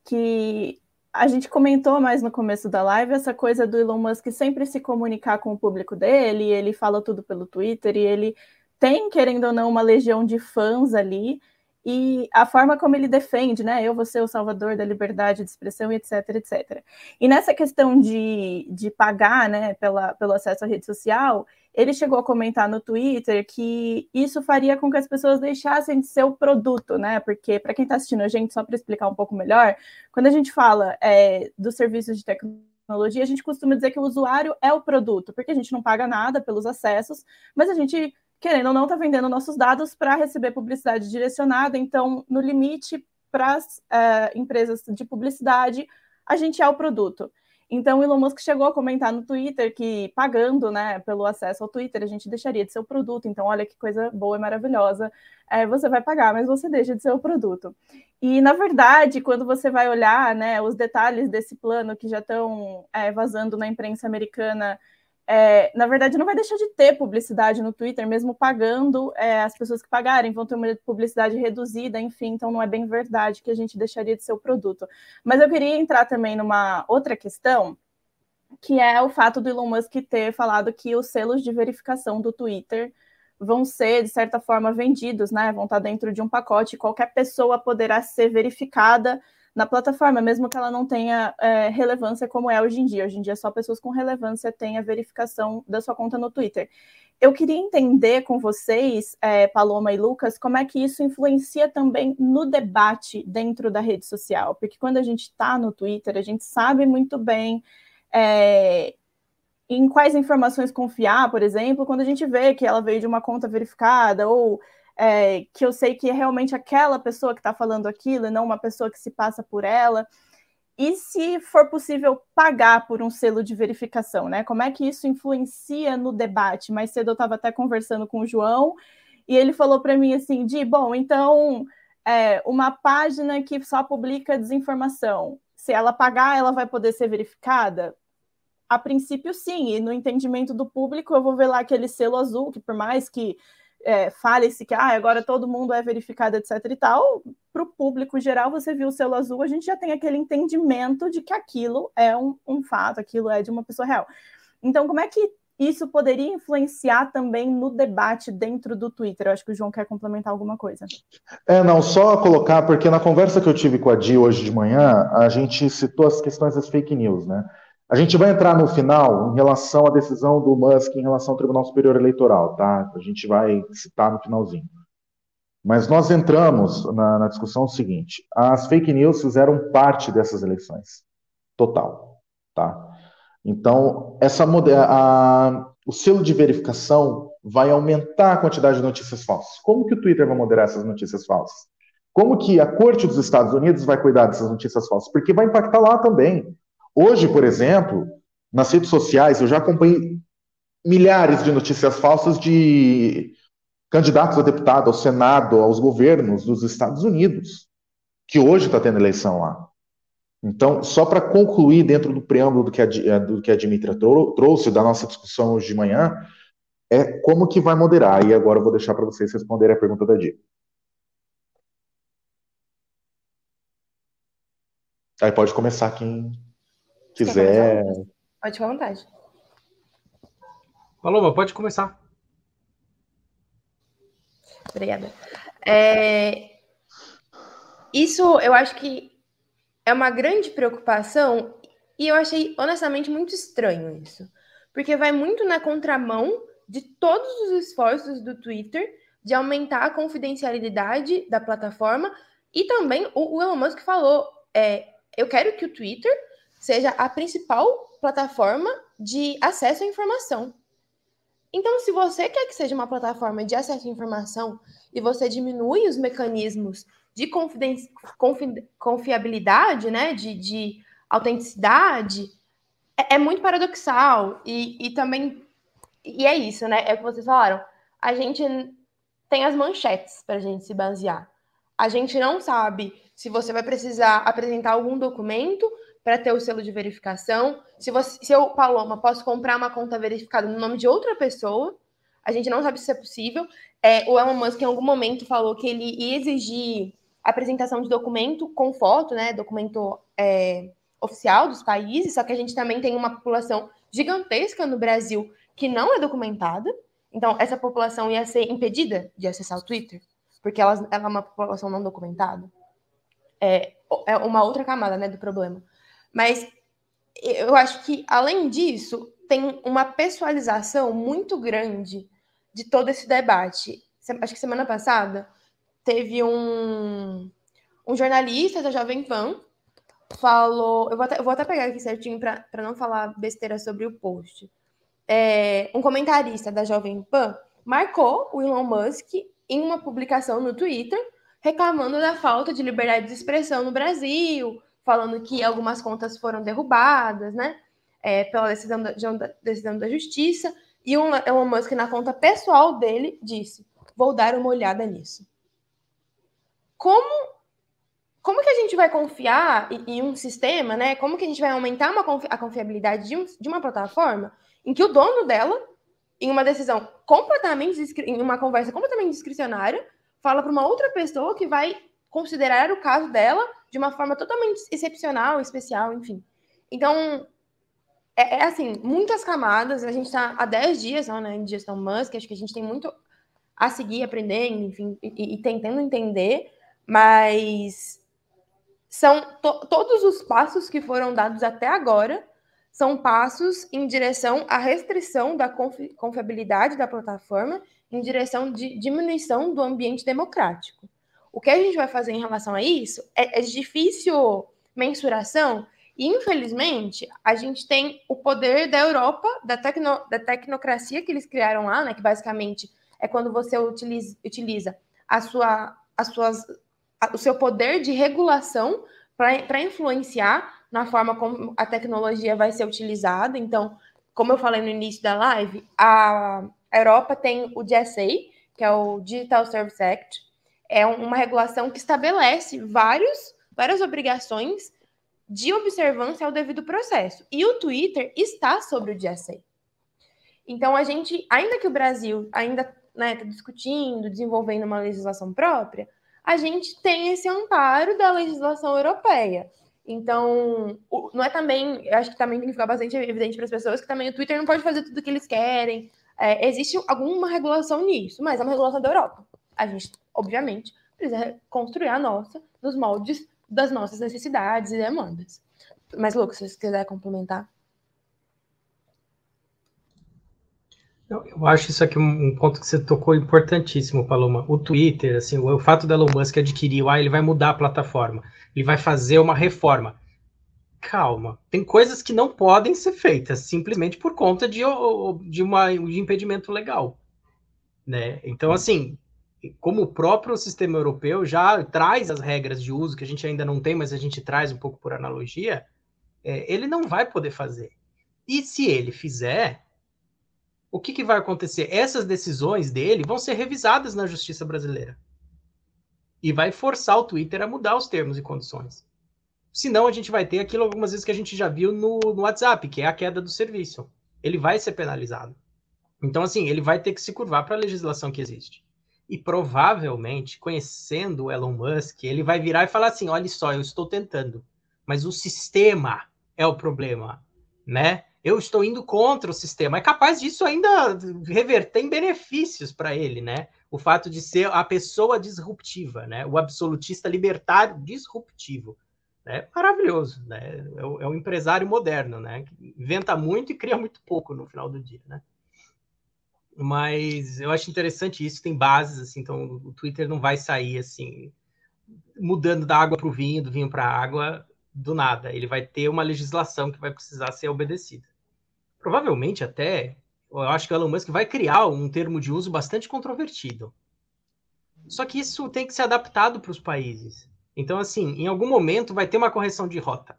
Que a gente comentou mais no começo da live essa coisa do Elon Musk sempre se comunicar com o público dele, ele fala tudo pelo Twitter e ele tem, querendo ou não, uma legião de fãs ali e a forma como ele defende, né? Eu vou ser o salvador da liberdade de expressão, etc, etc. E nessa questão de, de pagar, né, pela, pelo acesso à rede social, ele chegou a comentar no Twitter que isso faria com que as pessoas deixassem de ser o produto, né? Porque, para quem está assistindo a gente, só para explicar um pouco melhor, quando a gente fala é, dos serviços de tecnologia, a gente costuma dizer que o usuário é o produto, porque a gente não paga nada pelos acessos, mas a gente, querendo ou não, está vendendo nossos dados para receber publicidade direcionada, então, no limite, para as é, empresas de publicidade, a gente é o produto. Então, o Elon Musk chegou a comentar no Twitter que, pagando né, pelo acesso ao Twitter, a gente deixaria de ser o produto. Então, olha que coisa boa e maravilhosa. É, você vai pagar, mas você deixa de ser o produto. E, na verdade, quando você vai olhar né, os detalhes desse plano que já estão é, vazando na imprensa americana é, na verdade, não vai deixar de ter publicidade no Twitter, mesmo pagando, é, as pessoas que pagarem vão ter uma publicidade reduzida, enfim, então não é bem verdade que a gente deixaria de ser o produto. Mas eu queria entrar também numa outra questão, que é o fato do Elon Musk ter falado que os selos de verificação do Twitter vão ser, de certa forma, vendidos, né? Vão estar dentro de um pacote, qualquer pessoa poderá ser verificada na plataforma, mesmo que ela não tenha é, relevância como é hoje em dia. Hoje em dia, só pessoas com relevância têm a verificação da sua conta no Twitter. Eu queria entender com vocês, é, Paloma e Lucas, como é que isso influencia também no debate dentro da rede social, porque quando a gente está no Twitter, a gente sabe muito bem. É, em quais informações confiar, por exemplo, quando a gente vê que ela veio de uma conta verificada ou é, que eu sei que é realmente aquela pessoa que está falando aquilo e não uma pessoa que se passa por ela. E se for possível pagar por um selo de verificação, né? Como é que isso influencia no debate? Mais cedo eu estava até conversando com o João e ele falou para mim assim: de bom, então é, uma página que só publica desinformação. se ela pagar, ela vai poder ser verificada? A princípio, sim, e no entendimento do público, eu vou ver lá aquele selo azul, que por mais que é, fale-se que ah, agora todo mundo é verificado, etc. e tal, para o público geral, você viu o selo azul, a gente já tem aquele entendimento de que aquilo é um, um fato, aquilo é de uma pessoa real. Então, como é que isso poderia influenciar também no debate dentro do Twitter? Eu acho que o João quer complementar alguma coisa. É, não, só colocar, porque na conversa que eu tive com a Di hoje de manhã, a gente citou as questões das fake news, né? A gente vai entrar no final em relação à decisão do Musk em relação ao Tribunal Superior Eleitoral, tá? A gente vai citar no finalzinho. Mas nós entramos na, na discussão seguinte: as fake news fizeram parte dessas eleições, total, tá? Então, essa a, o selo de verificação vai aumentar a quantidade de notícias falsas. Como que o Twitter vai moderar essas notícias falsas? Como que a Corte dos Estados Unidos vai cuidar dessas notícias falsas? Porque vai impactar lá também. Hoje, por exemplo, nas redes sociais, eu já acompanhei milhares de notícias falsas de candidatos a deputado, ao Senado, aos governos dos Estados Unidos, que hoje está tendo eleição lá. Então, só para concluir dentro do preâmbulo do que a, eh, do que a Dimitra trouxe, da nossa discussão hoje de manhã, é como que vai moderar. E agora eu vou deixar para vocês responderem a pergunta da Di. Aí pode começar quem quiser. Pode ficar à vontade. Paloma, pode começar. Obrigada. É... Isso eu acho que é uma grande preocupação e eu achei honestamente muito estranho isso, porque vai muito na contramão de todos os esforços do Twitter de aumentar a confidencialidade da plataforma e também o Elon Musk falou, é, eu quero que o Twitter seja a principal plataforma de acesso à informação. Então, se você quer que seja uma plataforma de acesso à informação e você diminui os mecanismos de confi confiabilidade, né, de, de autenticidade, é, é, muito paradoxal. E, e também, e é isso, né, é o que vocês falaram, a gente tem as manchetes para a gente se basear. A gente não sabe se você vai precisar apresentar algum documento para ter o selo de verificação. Se, você, se eu, Paloma, posso comprar uma conta verificada no nome de outra pessoa, a gente não sabe se isso é possível. É, o Elon Musk, em algum momento, falou que ele ia exigir apresentação de documento com foto, né? Documento é, oficial dos países, só que a gente também tem uma população gigantesca no Brasil que não é documentada. Então, essa população ia ser impedida de acessar o Twitter, porque ela, ela é uma população não documentada. É, é uma outra camada né, do problema. Mas eu acho que, além disso, tem uma pessoalização muito grande de todo esse debate. Acho que semana passada teve um, um jornalista da Jovem Pan falou. Eu vou até, eu vou até pegar aqui certinho para não falar besteira sobre o post. É, um comentarista da Jovem Pan marcou o Elon Musk em uma publicação no Twitter reclamando da falta de liberdade de expressão no Brasil, falando que algumas contas foram derrubadas, né? É, pela decisão da, decisão da justiça. E o Elon Musk, na conta pessoal dele, disse: Vou dar uma olhada nisso. Como, como que a gente vai confiar em um sistema, né? Como que a gente vai aumentar uma, a confiabilidade de, um, de uma plataforma em que o dono dela, em uma decisão completamente, em uma conversa completamente discricionária, fala para uma outra pessoa que vai considerar o caso dela de uma forma totalmente excepcional, especial, enfim. Então, é, é assim, muitas camadas, a gente está há 10 dias só, né, em gestão Musk, acho que a gente tem muito a seguir aprendendo, enfim, e, e tentando entender, mas são to todos os passos que foram dados até agora são passos em direção à restrição da confi confiabilidade da plataforma, em direção de diminuição do ambiente democrático. O que a gente vai fazer em relação a isso é, é difícil mensuração, e infelizmente a gente tem o poder da Europa, da, tecno, da tecnocracia que eles criaram lá, né, que basicamente é quando você utiliza, utiliza a sua, as suas, a, o seu poder de regulação para influenciar na forma como a tecnologia vai ser utilizada. Então, como eu falei no início da live, a Europa tem o DSA, que é o Digital Service Act, é uma regulação que estabelece vários, várias obrigações de observância ao devido processo. E o Twitter está sobre o DSA. Então, a gente, ainda que o Brasil ainda está né, tá discutindo, desenvolvendo uma legislação própria, a gente tem esse amparo da legislação europeia. Então, não é também, eu acho que também tem que ficar bastante evidente para as pessoas que também o Twitter não pode fazer tudo o que eles querem. É, existe alguma regulação nisso, mas é uma regulação da Europa. A gente, obviamente, precisa construir a nossa nos moldes das nossas necessidades e demandas. Mas, Lucas, se você quiser complementar. Eu acho isso aqui um ponto que você tocou importantíssimo, Paloma. O Twitter, assim, o, fato do Elon Musk adquirir, ah, ele vai mudar a plataforma, ele vai fazer uma reforma. Calma, tem coisas que não podem ser feitas simplesmente por conta de, de, uma, de impedimento legal. Né? Então, assim, como o próprio sistema europeu já traz as regras de uso, que a gente ainda não tem, mas a gente traz um pouco por analogia, é, ele não vai poder fazer. E se ele fizer, o que, que vai acontecer? Essas decisões dele vão ser revisadas na justiça brasileira. E vai forçar o Twitter a mudar os termos e condições. Senão, a gente vai ter aquilo algumas vezes que a gente já viu no, no WhatsApp, que é a queda do serviço. Ele vai ser penalizado. Então, assim, ele vai ter que se curvar para a legislação que existe. E provavelmente, conhecendo o Elon Musk, ele vai virar e falar assim: olha só, eu estou tentando, mas o sistema é o problema, né? eu estou indo contra o sistema. É capaz disso ainda reverter em benefícios para ele, né? O fato de ser a pessoa disruptiva, né? O absolutista libertário disruptivo. É maravilhoso, né? É o, é o empresário moderno, né? Que inventa muito e cria muito pouco no final do dia, né? Mas eu acho interessante isso, tem bases, assim, então o Twitter não vai sair assim, mudando da água para o vinho, do vinho para a água, do nada. Ele vai ter uma legislação que vai precisar ser obedecida provavelmente até, eu acho que o Elon Musk vai criar um termo de uso bastante controvertido. Só que isso tem que ser adaptado para os países. Então, assim, em algum momento vai ter uma correção de rota.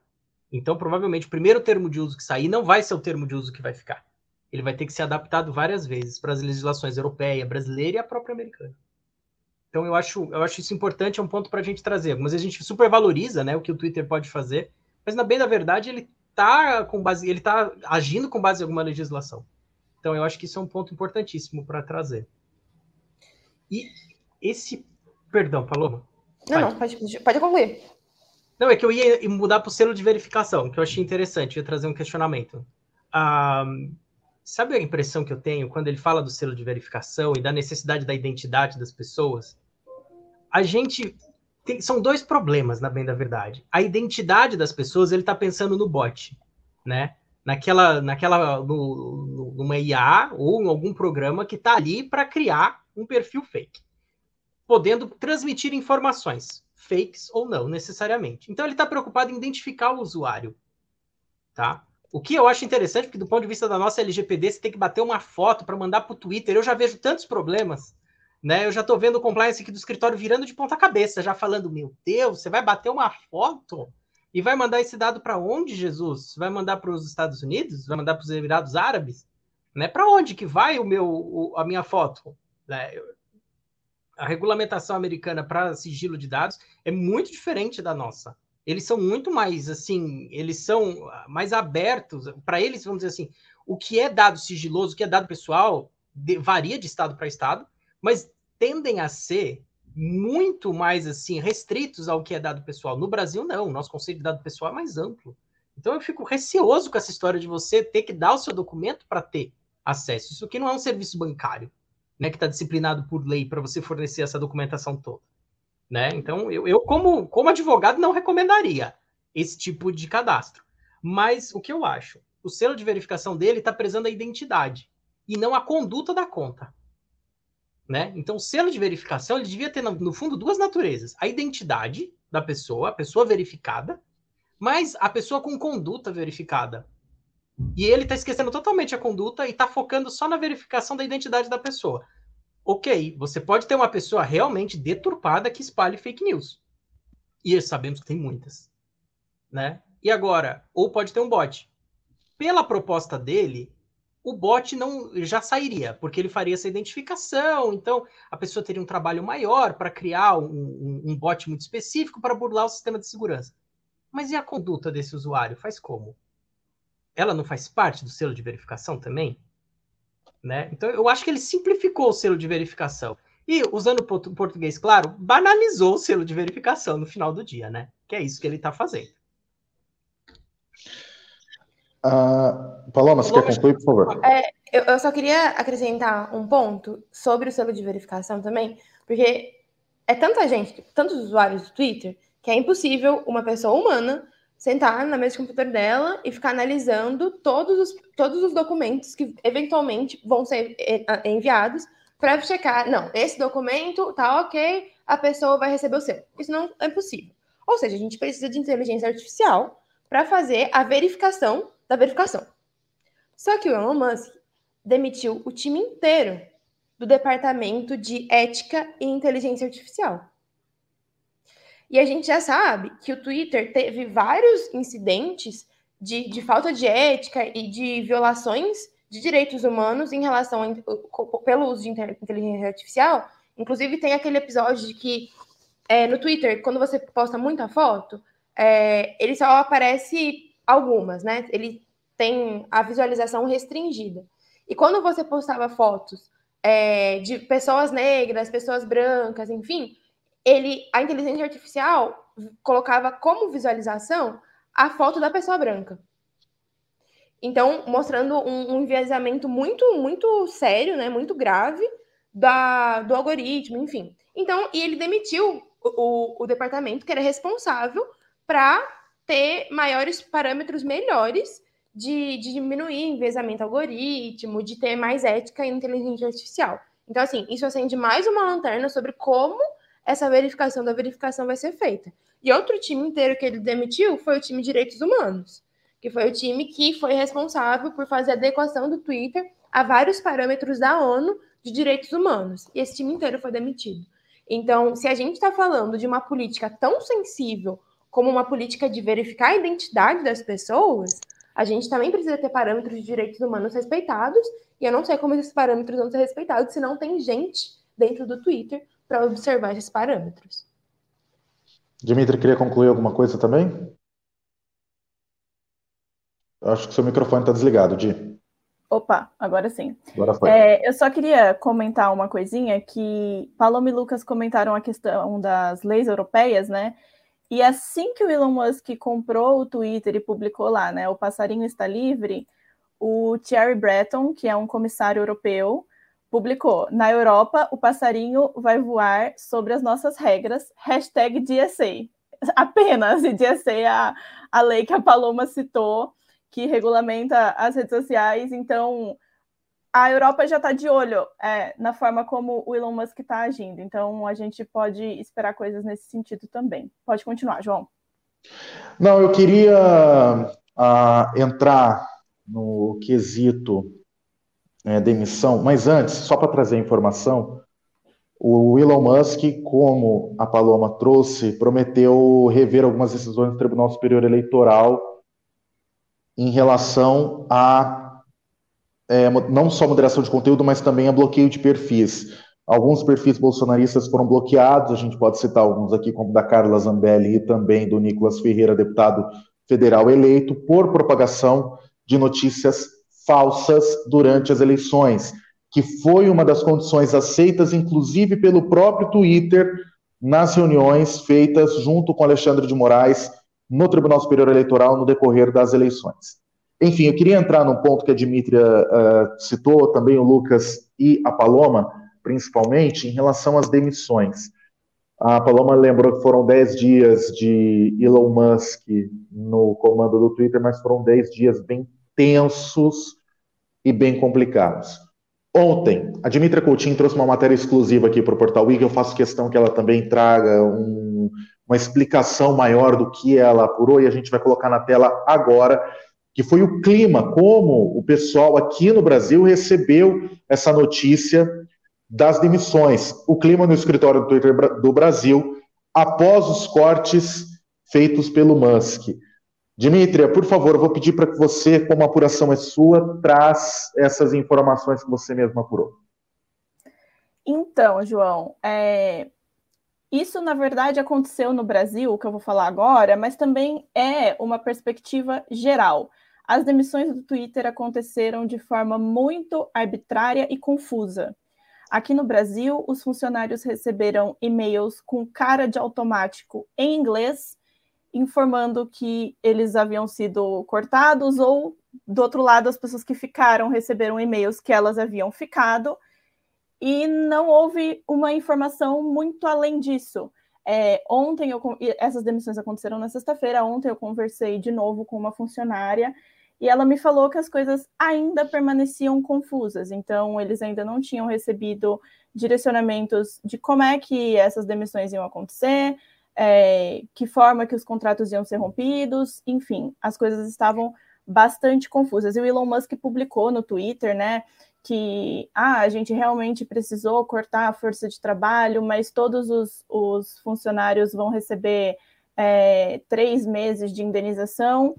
Então, provavelmente, o primeiro termo de uso que sair não vai ser o termo de uso que vai ficar. Ele vai ter que ser adaptado várias vezes para as legislações europeia, brasileira e a própria americana. Então, eu acho, eu acho isso importante, é um ponto para a gente trazer. Algumas vezes a gente supervaloriza né, o que o Twitter pode fazer, mas, na bem da verdade, ele tá com base, ele tá agindo com base em alguma legislação. Então eu acho que isso é um ponto importantíssimo para trazer. E esse, perdão, Paloma. Não, não, pode, pode concluir. Não, é que eu ia mudar para o selo de verificação, que eu achei interessante, ia trazer um questionamento. Ah, sabe a impressão que eu tenho quando ele fala do selo de verificação e da necessidade da identidade das pessoas? A gente tem, são dois problemas, na bem da verdade. A identidade das pessoas, ele está pensando no bot, né? Naquela, naquela, no, no, numa IA ou em algum programa que está ali para criar um perfil fake, podendo transmitir informações, fakes ou não, necessariamente. Então ele está preocupado em identificar o usuário, tá? O que eu acho interessante, porque do ponto de vista da nossa LGPD, você tem que bater uma foto para mandar para o Twitter. Eu já vejo tantos problemas né? Eu já estou vendo o compliance aqui do escritório virando de ponta cabeça, já falando: meu Deus, você vai bater uma foto e vai mandar esse dado para onde, Jesus? Vai mandar para os Estados Unidos? Vai mandar para os Emirados Árabes? Né? Para onde que vai o meu, o, a minha foto? Né? A regulamentação americana para sigilo de dados é muito diferente da nossa. Eles são muito mais assim, eles são mais abertos. Para eles, vamos dizer assim, o que é dado sigiloso, o que é dado pessoal, de, varia de estado para estado, mas tendem a ser muito mais assim restritos ao que é dado pessoal. No Brasil, não. O nosso conceito de dado pessoal é mais amplo. Então eu fico receoso com essa história de você ter que dar o seu documento para ter acesso. Isso aqui não é um serviço bancário, né, que está disciplinado por lei para você fornecer essa documentação toda. Né? Então, eu, eu como, como advogado, não recomendaria esse tipo de cadastro. Mas o que eu acho? O selo de verificação dele está prezando a identidade e não a conduta da conta. Né? Então, o selo de verificação ele devia ter, no fundo, duas naturezas: a identidade da pessoa, a pessoa verificada, mas a pessoa com conduta verificada. E ele está esquecendo totalmente a conduta e está focando só na verificação da identidade da pessoa. Ok, você pode ter uma pessoa realmente deturpada que espalhe fake news. E sabemos que tem muitas. Né? E agora, ou pode ter um bot. Pela proposta dele, o bot não já sairia, porque ele faria essa identificação, então a pessoa teria um trabalho maior para criar um, um, um, bot muito específico para burlar o sistema de segurança. Mas e a conduta desse usuário? Faz como? Ela não faz parte do selo de verificação também? Né? Então, eu acho que ele simplificou o selo de verificação. E, usando o português claro, banalizou o selo de verificação no final do dia, né? Que é isso que ele está fazendo. Uh, Paloma, você Paloma, quer concluir, por favor? É, eu, eu, só queria acrescentar um ponto sobre o selo de verificação também, porque é tanta gente, tantos usuários do Twitter, que é impossível uma pessoa humana sentar na mesa de computador dela e ficar analisando todos os, todos os documentos que eventualmente vão ser eh, enviados para checar, não, esse documento tá ok, a pessoa vai receber o seu. Isso não é possível. Ou seja, a gente precisa de inteligência artificial para fazer a verificação da verificação. Só que o Elon Musk demitiu o time inteiro do departamento de ética e inteligência artificial. E a gente já sabe que o Twitter teve vários incidentes de, de falta de ética e de violações de direitos humanos em relação a, pelo uso de inteligência artificial. Inclusive, tem aquele episódio de que é, no Twitter, quando você posta muita foto, é, ele só aparece algumas, né? Ele tem a visualização restringida. E quando você postava fotos é, de pessoas negras, pessoas brancas, enfim, ele, a inteligência artificial colocava como visualização a foto da pessoa branca. Então, mostrando um, um enviesamento muito, muito sério, né, muito grave da, do algoritmo, enfim. Então, e ele demitiu o, o, o departamento que era responsável para ter maiores parâmetros melhores de, de diminuir enviesamento algoritmo, de ter mais ética e inteligência artificial. Então, assim, isso acende mais uma lanterna sobre como essa verificação da verificação vai ser feita. E outro time inteiro que ele demitiu foi o time de direitos humanos, que foi o time que foi responsável por fazer a adequação do Twitter a vários parâmetros da ONU de direitos humanos. E esse time inteiro foi demitido. Então, se a gente está falando de uma política tão sensível como uma política de verificar a identidade das pessoas, a gente também precisa ter parâmetros de direitos humanos respeitados, e eu não sei como esses parâmetros vão ser respeitados se não tem gente dentro do Twitter para observar esses parâmetros. Dimitri, queria concluir alguma coisa também? Eu acho que seu microfone está desligado, Di. Opa, agora sim. Agora foi. É, eu só queria comentar uma coisinha que Paloma e Lucas comentaram a questão das leis europeias, né? E assim que o Elon Musk comprou o Twitter e publicou lá, né, o passarinho está livre, o Thierry Breton, que é um comissário europeu, publicou: na Europa, o passarinho vai voar sobre as nossas regras, hashtag DSA. Apenas, e DSA é a, a lei que a Paloma citou, que regulamenta as redes sociais. Então, a Europa já está de olho é, na forma como o Elon Musk está agindo. Então, a gente pode esperar coisas nesse sentido também. Pode continuar, João. Não, eu queria uh, entrar no quesito é, demissão, mas antes, só para trazer informação, o Elon Musk, como a Paloma trouxe, prometeu rever algumas decisões do Tribunal Superior Eleitoral em relação a é, não só moderação de conteúdo, mas também a bloqueio de perfis. Alguns perfis bolsonaristas foram bloqueados, a gente pode citar alguns aqui, como da Carla Zambelli e também do Nicolas Ferreira, deputado federal eleito, por propagação de notícias falsas durante as eleições, que foi uma das condições aceitas, inclusive pelo próprio Twitter, nas reuniões feitas junto com Alexandre de Moraes no Tribunal Superior Eleitoral no decorrer das eleições. Enfim, eu queria entrar num ponto que a Dimitria uh, citou, também o Lucas e a Paloma, principalmente, em relação às demissões. A Paloma lembrou que foram 10 dias de Elon Musk no comando do Twitter, mas foram 10 dias bem tensos e bem complicados. Ontem, a Dimitra Coutinho trouxe uma matéria exclusiva aqui para o Portal Wiki. Eu faço questão que ela também traga um, uma explicação maior do que ela apurou e a gente vai colocar na tela agora, que foi o clima, como o pessoal aqui no Brasil recebeu essa notícia das demissões. O clima no escritório do Twitter do Brasil após os cortes feitos pelo Musk. Dimitria, por favor, vou pedir para que você, como a apuração é sua, traz essas informações que você mesma apurou. Então, João, é... isso, na verdade, aconteceu no Brasil, que eu vou falar agora, mas também é uma perspectiva geral. As demissões do Twitter aconteceram de forma muito arbitrária e confusa. Aqui no Brasil, os funcionários receberam e-mails com cara de automático em inglês, informando que eles haviam sido cortados, ou, do outro lado, as pessoas que ficaram receberam e-mails que elas haviam ficado e não houve uma informação muito além disso. É, ontem, eu, essas demissões aconteceram na sexta-feira, ontem eu conversei de novo com uma funcionária e ela me falou que as coisas ainda permaneciam confusas, então eles ainda não tinham recebido direcionamentos de como é que essas demissões iam acontecer, é, que forma que os contratos iam ser rompidos, enfim, as coisas estavam bastante confusas. E o Elon Musk publicou no Twitter, né, que ah, a gente realmente precisou cortar a força de trabalho, mas todos os, os funcionários vão receber é, três meses de indenização.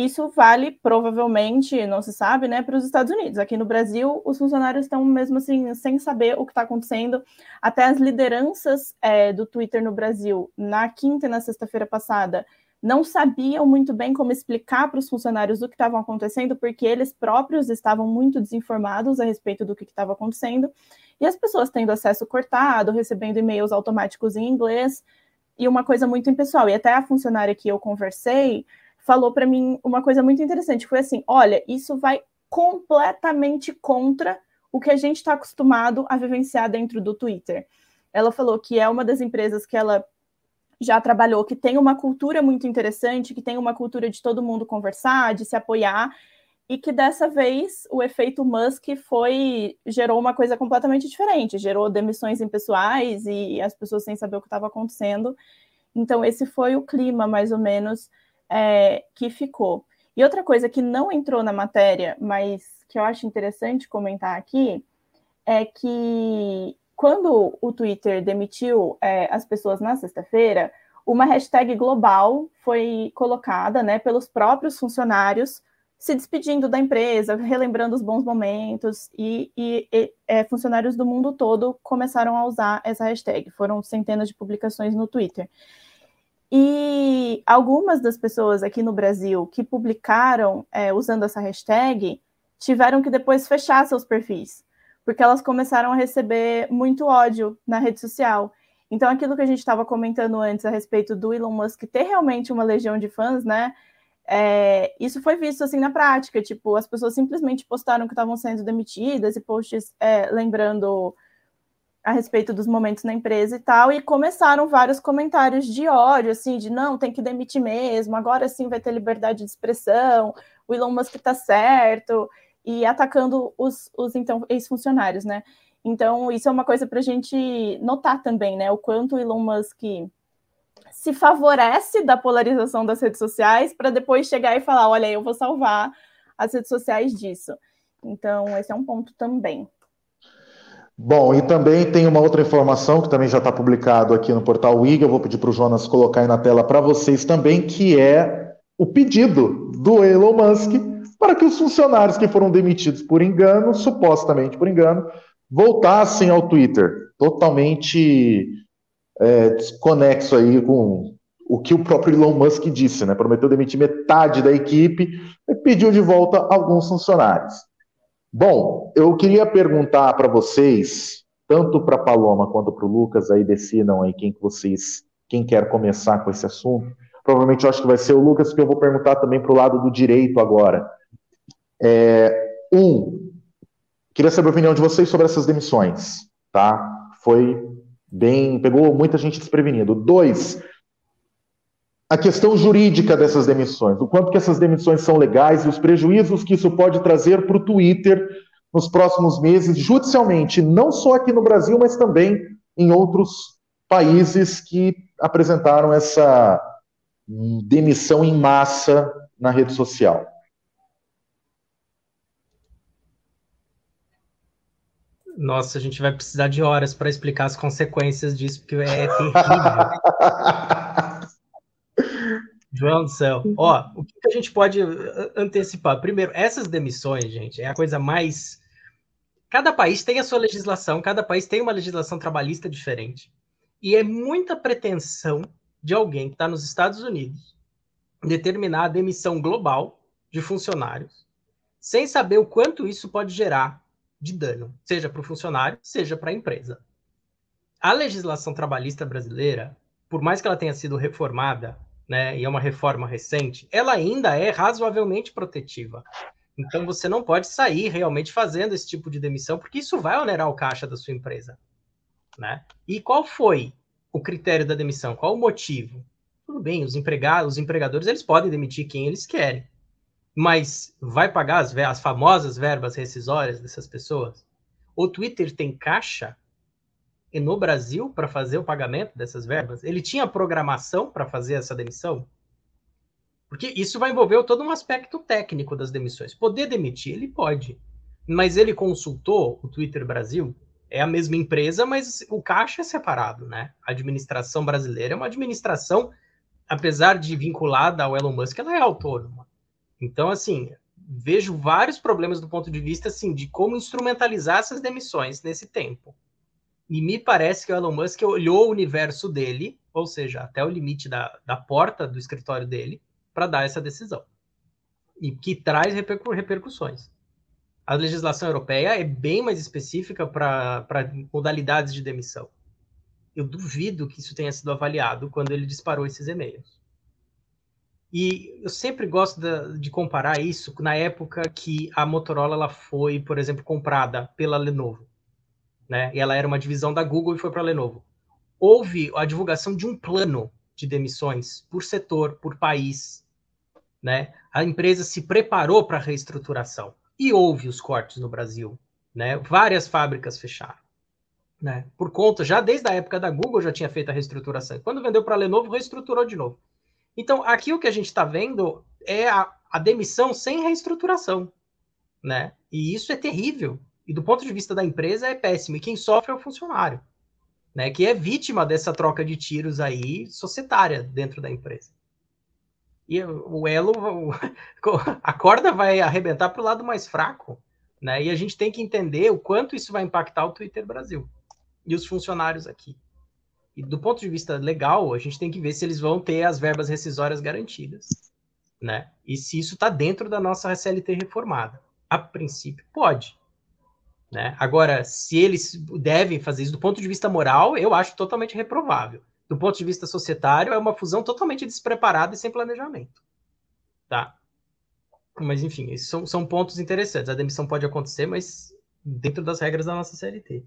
Isso vale provavelmente, não se sabe, né, para os Estados Unidos. Aqui no Brasil, os funcionários estão mesmo assim sem saber o que está acontecendo. Até as lideranças é, do Twitter no Brasil, na quinta e na sexta-feira passada, não sabiam muito bem como explicar para os funcionários o que estava acontecendo, porque eles próprios estavam muito desinformados a respeito do que estava acontecendo, e as pessoas tendo acesso cortado, recebendo e-mails automáticos em inglês, e uma coisa muito impessoal. E até a funcionária que eu conversei falou para mim uma coisa muito interessante, foi assim, olha, isso vai completamente contra o que a gente está acostumado a vivenciar dentro do Twitter. Ela falou que é uma das empresas que ela já trabalhou, que tem uma cultura muito interessante, que tem uma cultura de todo mundo conversar, de se apoiar, e que dessa vez o efeito Musk foi gerou uma coisa completamente diferente, gerou demissões impessoais e as pessoas sem saber o que estava acontecendo. Então esse foi o clima mais ou menos é, que ficou. E outra coisa que não entrou na matéria, mas que eu acho interessante comentar aqui, é que quando o Twitter demitiu é, as pessoas na sexta-feira, uma hashtag global foi colocada né, pelos próprios funcionários se despedindo da empresa, relembrando os bons momentos, e, e, e é, funcionários do mundo todo começaram a usar essa hashtag. Foram centenas de publicações no Twitter. E algumas das pessoas aqui no Brasil que publicaram é, usando essa hashtag tiveram que depois fechar seus perfis porque elas começaram a receber muito ódio na rede social. Então, aquilo que a gente estava comentando antes a respeito do Elon Musk ter realmente uma legião de fãs, né? É, isso foi visto assim na prática, tipo, as pessoas simplesmente postaram que estavam sendo demitidas e posts é, lembrando a respeito dos momentos na empresa e tal, e começaram vários comentários de ódio, assim, de não, tem que demitir mesmo, agora sim vai ter liberdade de expressão, o Elon Musk tá certo, e atacando os, os então ex-funcionários, né? Então, isso é uma coisa para a gente notar também, né? O quanto o Elon Musk se favorece da polarização das redes sociais para depois chegar e falar: olha, eu vou salvar as redes sociais disso. Então, esse é um ponto também. Bom, e também tem uma outra informação que também já está publicado aqui no portal WIG, eu vou pedir para o Jonas colocar aí na tela para vocês também, que é o pedido do Elon Musk para que os funcionários que foram demitidos por engano, supostamente por engano, voltassem ao Twitter, totalmente é, desconexo aí com o que o próprio Elon Musk disse, né? Prometeu demitir metade da equipe e pediu de volta alguns funcionários. Bom, eu queria perguntar para vocês, tanto para Paloma quanto para o Lucas, aí decidam aí quem que vocês, quem quer começar com esse assunto. Provavelmente eu acho que vai ser o Lucas, porque eu vou perguntar também para o lado do direito agora. É, um, queria saber a opinião de vocês sobre essas demissões, tá? Foi bem, pegou muita gente desprevenido. Dois, a questão jurídica dessas demissões, o quanto que essas demissões são legais e os prejuízos que isso pode trazer para o Twitter nos próximos meses, judicialmente, não só aqui no Brasil, mas também em outros países que apresentaram essa demissão em massa na rede social. Nossa, a gente vai precisar de horas para explicar as consequências disso, porque é terrível. João do céu. Ó, o que a gente pode antecipar? Primeiro, essas demissões, gente, é a coisa mais. Cada país tem a sua legislação, cada país tem uma legislação trabalhista diferente. E é muita pretensão de alguém que está nos Estados Unidos determinar a demissão global de funcionários, sem saber o quanto isso pode gerar de dano, seja para o funcionário, seja para a empresa. A legislação trabalhista brasileira, por mais que ela tenha sido reformada, né, e é uma reforma recente, ela ainda é razoavelmente protetiva. Então você não pode sair realmente fazendo esse tipo de demissão, porque isso vai onerar o caixa da sua empresa. Né? E qual foi o critério da demissão? Qual o motivo? Tudo bem, os empregados, os empregadores, eles podem demitir quem eles querem. Mas vai pagar as, as famosas verbas rescisórias dessas pessoas? O Twitter tem caixa no Brasil para fazer o pagamento dessas verbas? Ele tinha programação para fazer essa demissão? Porque isso vai envolver todo um aspecto técnico das demissões. Poder demitir, ele pode. Mas ele consultou o Twitter Brasil? É a mesma empresa, mas o caixa é separado, né? A administração brasileira é uma administração, apesar de vinculada ao Elon Musk, ela é autônoma. Então, assim, vejo vários problemas do ponto de vista, assim, de como instrumentalizar essas demissões nesse tempo. E me parece que o Elon Musk olhou o universo dele, ou seja, até o limite da, da porta do escritório dele, para dar essa decisão. E que traz repercu repercussões. A legislação europeia é bem mais específica para modalidades de demissão. Eu duvido que isso tenha sido avaliado quando ele disparou esses e-mails. E eu sempre gosto de, de, comparar isso na época que a Motorola ela foi, por exemplo, comprada pela Lenovo. Né? E ela era uma divisão da Google e foi para a Lenovo. Houve a divulgação de um plano de demissões por setor, por país, né? A empresa se preparou para a reestruturação e houve os cortes no Brasil, né? Várias fábricas fecharam, né? Por conta, já desde a época da Google já tinha feito a reestruturação. Quando vendeu para a Lenovo, reestruturou de novo. Então, aqui o que a gente está vendo é a, a demissão sem reestruturação, né? E isso é terrível. E do ponto de vista da empresa é péssimo. E quem sofre é o funcionário, né? Que é vítima dessa troca de tiros aí societária dentro da empresa e o elo, a corda vai arrebentar para o lado mais fraco, né? E a gente tem que entender o quanto isso vai impactar o Twitter Brasil e os funcionários aqui. E do ponto de vista legal, a gente tem que ver se eles vão ter as verbas rescisórias garantidas, né? E se isso está dentro da nossa CLT reformada. A princípio, pode. Né? Agora, se eles devem fazer isso do ponto de vista moral, eu acho totalmente reprovável do ponto de vista societário, é uma fusão totalmente despreparada e sem planejamento. Tá? Mas, enfim, esses são, são pontos interessantes. A demissão pode acontecer, mas dentro das regras da nossa CLT.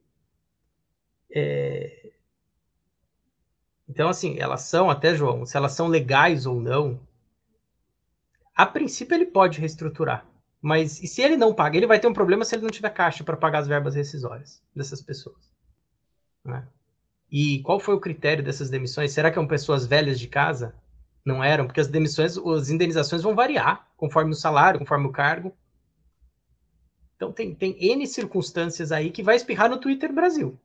É... Então, assim, elas são, até João, se elas são legais ou não, a princípio ele pode reestruturar. Mas e se ele não paga? Ele vai ter um problema se ele não tiver caixa para pagar as verbas rescisórias dessas pessoas. Né? E qual foi o critério dessas demissões? Será que são pessoas velhas de casa? Não eram, porque as demissões, as indenizações vão variar conforme o salário, conforme o cargo. Então tem, tem N circunstâncias aí que vai espirrar no Twitter Brasil.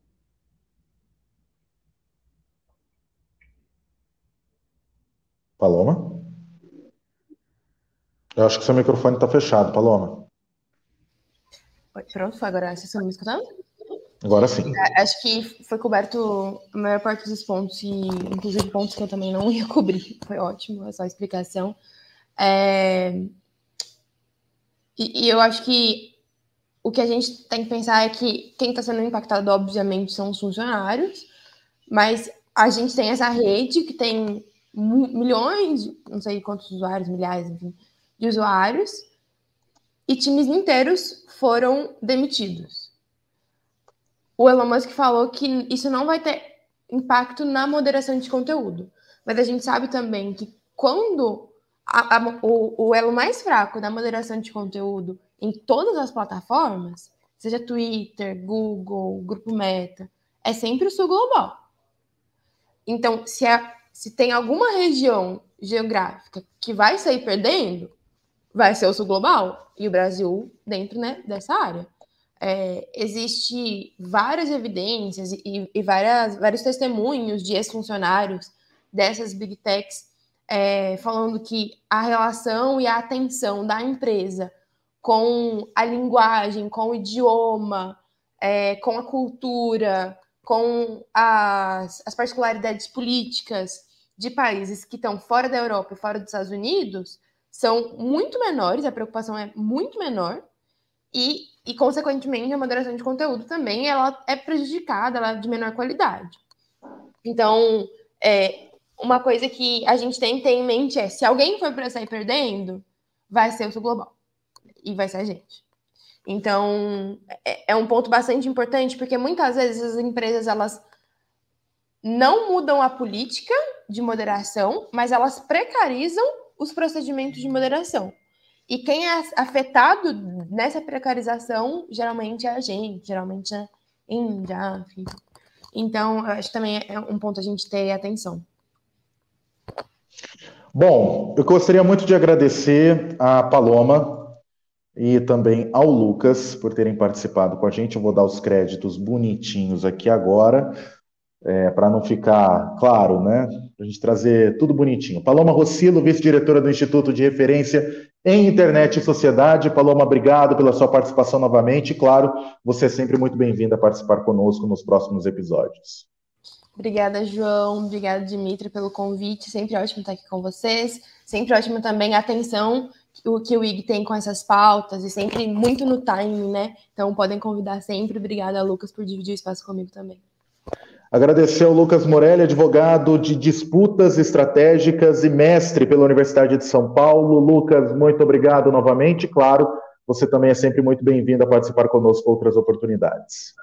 Paloma? Eu acho que seu microfone está fechado, Paloma. Pronto, agora vocês estão me escutando? Agora sim. É, acho que foi coberto a maior parte dos pontos, e inclusive pontos que eu também não ia cobrir. Foi ótimo essa explicação. É... E, e, eu acho que o que a gente tem que pensar é que quem está sendo impactado, obviamente, são os funcionários, mas a gente tem essa rede que tem milhões, não sei quantos usuários, milhares, enfim, de usuários, e times inteiros foram demitidos o Elon Musk falou que isso não vai ter impacto na moderação de conteúdo. Mas a gente sabe também que quando a, a, o, o elo mais fraco da moderação de conteúdo em todas as plataformas, seja Twitter, Google, Grupo Meta, é sempre o sul global. Então, se, a, se tem alguma região geográfica que vai sair perdendo, vai ser o sul global e o Brasil dentro né, dessa área. É, existe várias evidências e, e, várias, vários testemunhos de ex-funcionários dessas big techs é, falando que a relação e a atenção da empresa com a linguagem, com o idioma, é, com a cultura, com as, as particularidades políticas de países que estão fora da Europa e fora dos Estados Unidos são muito menores, a preocupação é muito menor, e, e consequentemente, a moderação de conteúdo também ela é prejudicada, ela é de menor qualidade. Então, é, uma coisa que a gente tem que ter em mente é, se alguém for para sair perdendo, vai ser o global, e vai ser a gente. Então, é, é um ponto bastante importante, porque muitas vezes as empresas, elas não mudam a política de moderação, mas elas precarizam os procedimentos de moderação. E quem é afetado nessa precarização geralmente é a gente, geralmente é Índia. Então, acho que também é um ponto a gente ter atenção. Bom, eu gostaria muito de agradecer a Paloma e também ao Lucas por terem participado com a gente. Eu vou dar os créditos bonitinhos aqui agora, é, para não ficar claro, né? Para a gente trazer tudo bonitinho. Paloma Rossilo, vice-diretora do Instituto de Referência em Internet e Sociedade. Paloma, obrigado pela sua participação novamente. Claro, você é sempre muito bem-vinda a participar conosco nos próximos episódios. Obrigada, João. Obrigada, Dimitri, pelo convite. Sempre ótimo estar aqui com vocês. Sempre ótimo também a atenção que o IG tem com essas pautas e sempre muito no timing, né? Então podem convidar sempre. Obrigada, Lucas, por dividir o espaço comigo também. Agradecer ao Lucas Morelli, advogado de disputas estratégicas e mestre pela Universidade de São Paulo. Lucas, muito obrigado novamente. Claro, você também é sempre muito bem-vindo a participar conosco outras oportunidades.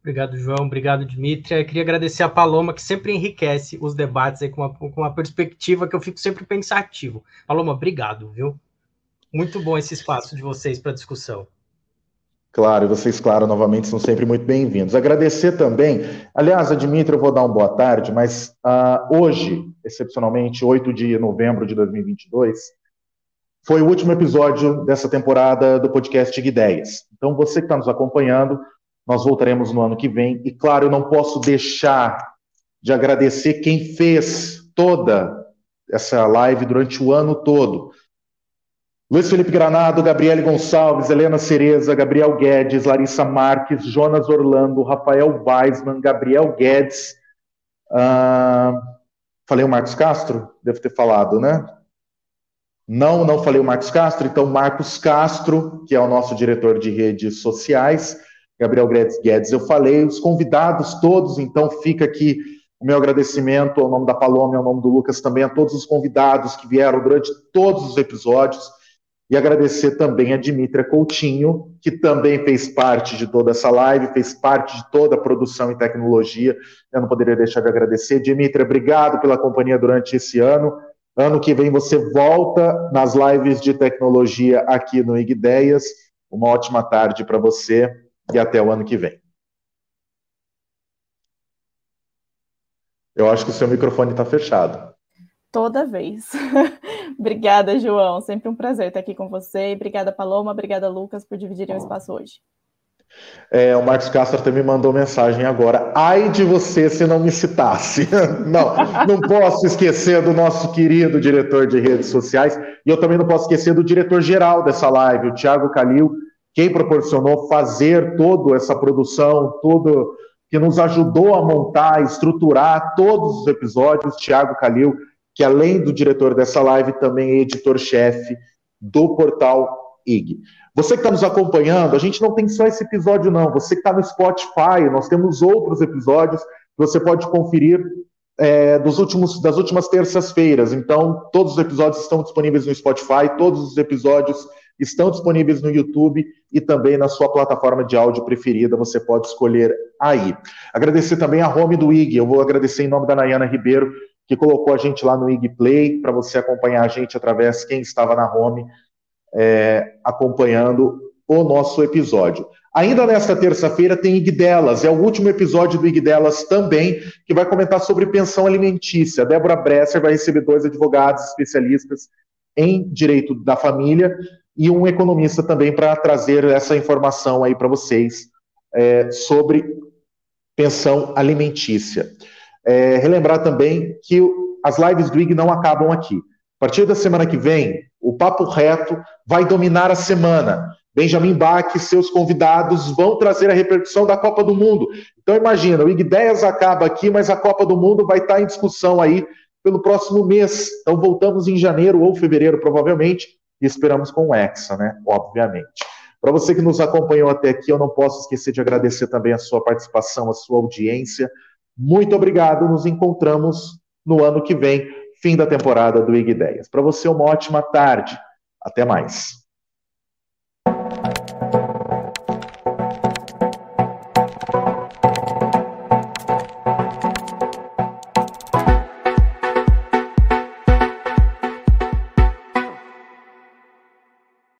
Obrigado, João. Obrigado, Dimitri. Eu queria agradecer a Paloma, que sempre enriquece os debates com uma, com uma perspectiva que eu fico sempre pensativo. Paloma, obrigado, viu? Muito bom esse espaço de vocês para discussão. Claro, vocês, claro, novamente são sempre muito bem-vindos. Agradecer também, aliás, a Dimitri, eu vou dar uma boa tarde, mas uh, hoje, excepcionalmente, 8 de novembro de 2022, foi o último episódio dessa temporada do podcast Ideias. Então, você que está nos acompanhando, nós voltaremos no ano que vem. E, claro, eu não posso deixar de agradecer quem fez toda essa live durante o ano todo. Luiz Felipe Granado, Gabriele Gonçalves, Helena Cereza, Gabriel Guedes, Larissa Marques, Jonas Orlando, Rafael Weisman, Gabriel Guedes. Uh, falei o Marcos Castro? Devo ter falado, né? Não, não falei o Marcos Castro. Então, Marcos Castro, que é o nosso diretor de redes sociais, Gabriel Guedes, eu falei. Os convidados todos, então, fica aqui o meu agradecimento ao nome da Paloma ao nome do Lucas também, a todos os convidados que vieram durante todos os episódios. E agradecer também a Dimitra Coutinho, que também fez parte de toda essa live, fez parte de toda a produção e tecnologia. Eu não poderia deixar de agradecer. Dimitra, obrigado pela companhia durante esse ano. Ano que vem você volta nas lives de tecnologia aqui no Ideias. Uma ótima tarde para você e até o ano que vem. Eu acho que o seu microfone está fechado toda vez. obrigada, João. Sempre um prazer estar aqui com você. Obrigada, Paloma. Obrigada, Lucas, por dividirem o espaço hoje. É, o Marcos Castro me mandou mensagem agora. Ai de você se não me citasse. não, não posso esquecer do nosso querido diretor de redes sociais. E eu também não posso esquecer do diretor geral dessa live, o Thiago Calil, quem proporcionou fazer toda essa produção, tudo que nos ajudou a montar, estruturar todos os episódios, Thiago Calil que além do diretor dessa live, também é editor-chefe do portal IG. Você que está nos acompanhando, a gente não tem só esse episódio, não. Você que está no Spotify, nós temos outros episódios que você pode conferir é, dos últimos, das últimas terças-feiras. Então, todos os episódios estão disponíveis no Spotify, todos os episódios estão disponíveis no YouTube e também na sua plataforma de áudio preferida, você pode escolher aí. Agradecer também a home do IG, eu vou agradecer em nome da Nayana Ribeiro, que colocou a gente lá no IG Play para você acompanhar a gente através quem estava na home é, acompanhando o nosso episódio. Ainda nesta terça-feira tem IG Delas, é o último episódio do IG Delas também, que vai comentar sobre pensão alimentícia. A Débora Bresser vai receber dois advogados especialistas em direito da família e um economista também para trazer essa informação aí para vocês é, sobre pensão alimentícia. É, relembrar também que as lives do IG não acabam aqui. A partir da semana que vem, o Papo Reto vai dominar a semana. Benjamin Bach e seus convidados vão trazer a repercussão da Copa do Mundo. Então imagina, o Ig10 acaba aqui, mas a Copa do Mundo vai estar em discussão aí pelo próximo mês. Então voltamos em janeiro ou fevereiro, provavelmente, e esperamos com o Hexa, né? Obviamente. Para você que nos acompanhou até aqui, eu não posso esquecer de agradecer também a sua participação, a sua audiência. Muito obrigado. Nos encontramos no ano que vem, fim da temporada do IG Ideias. Para você, uma ótima tarde. Até mais.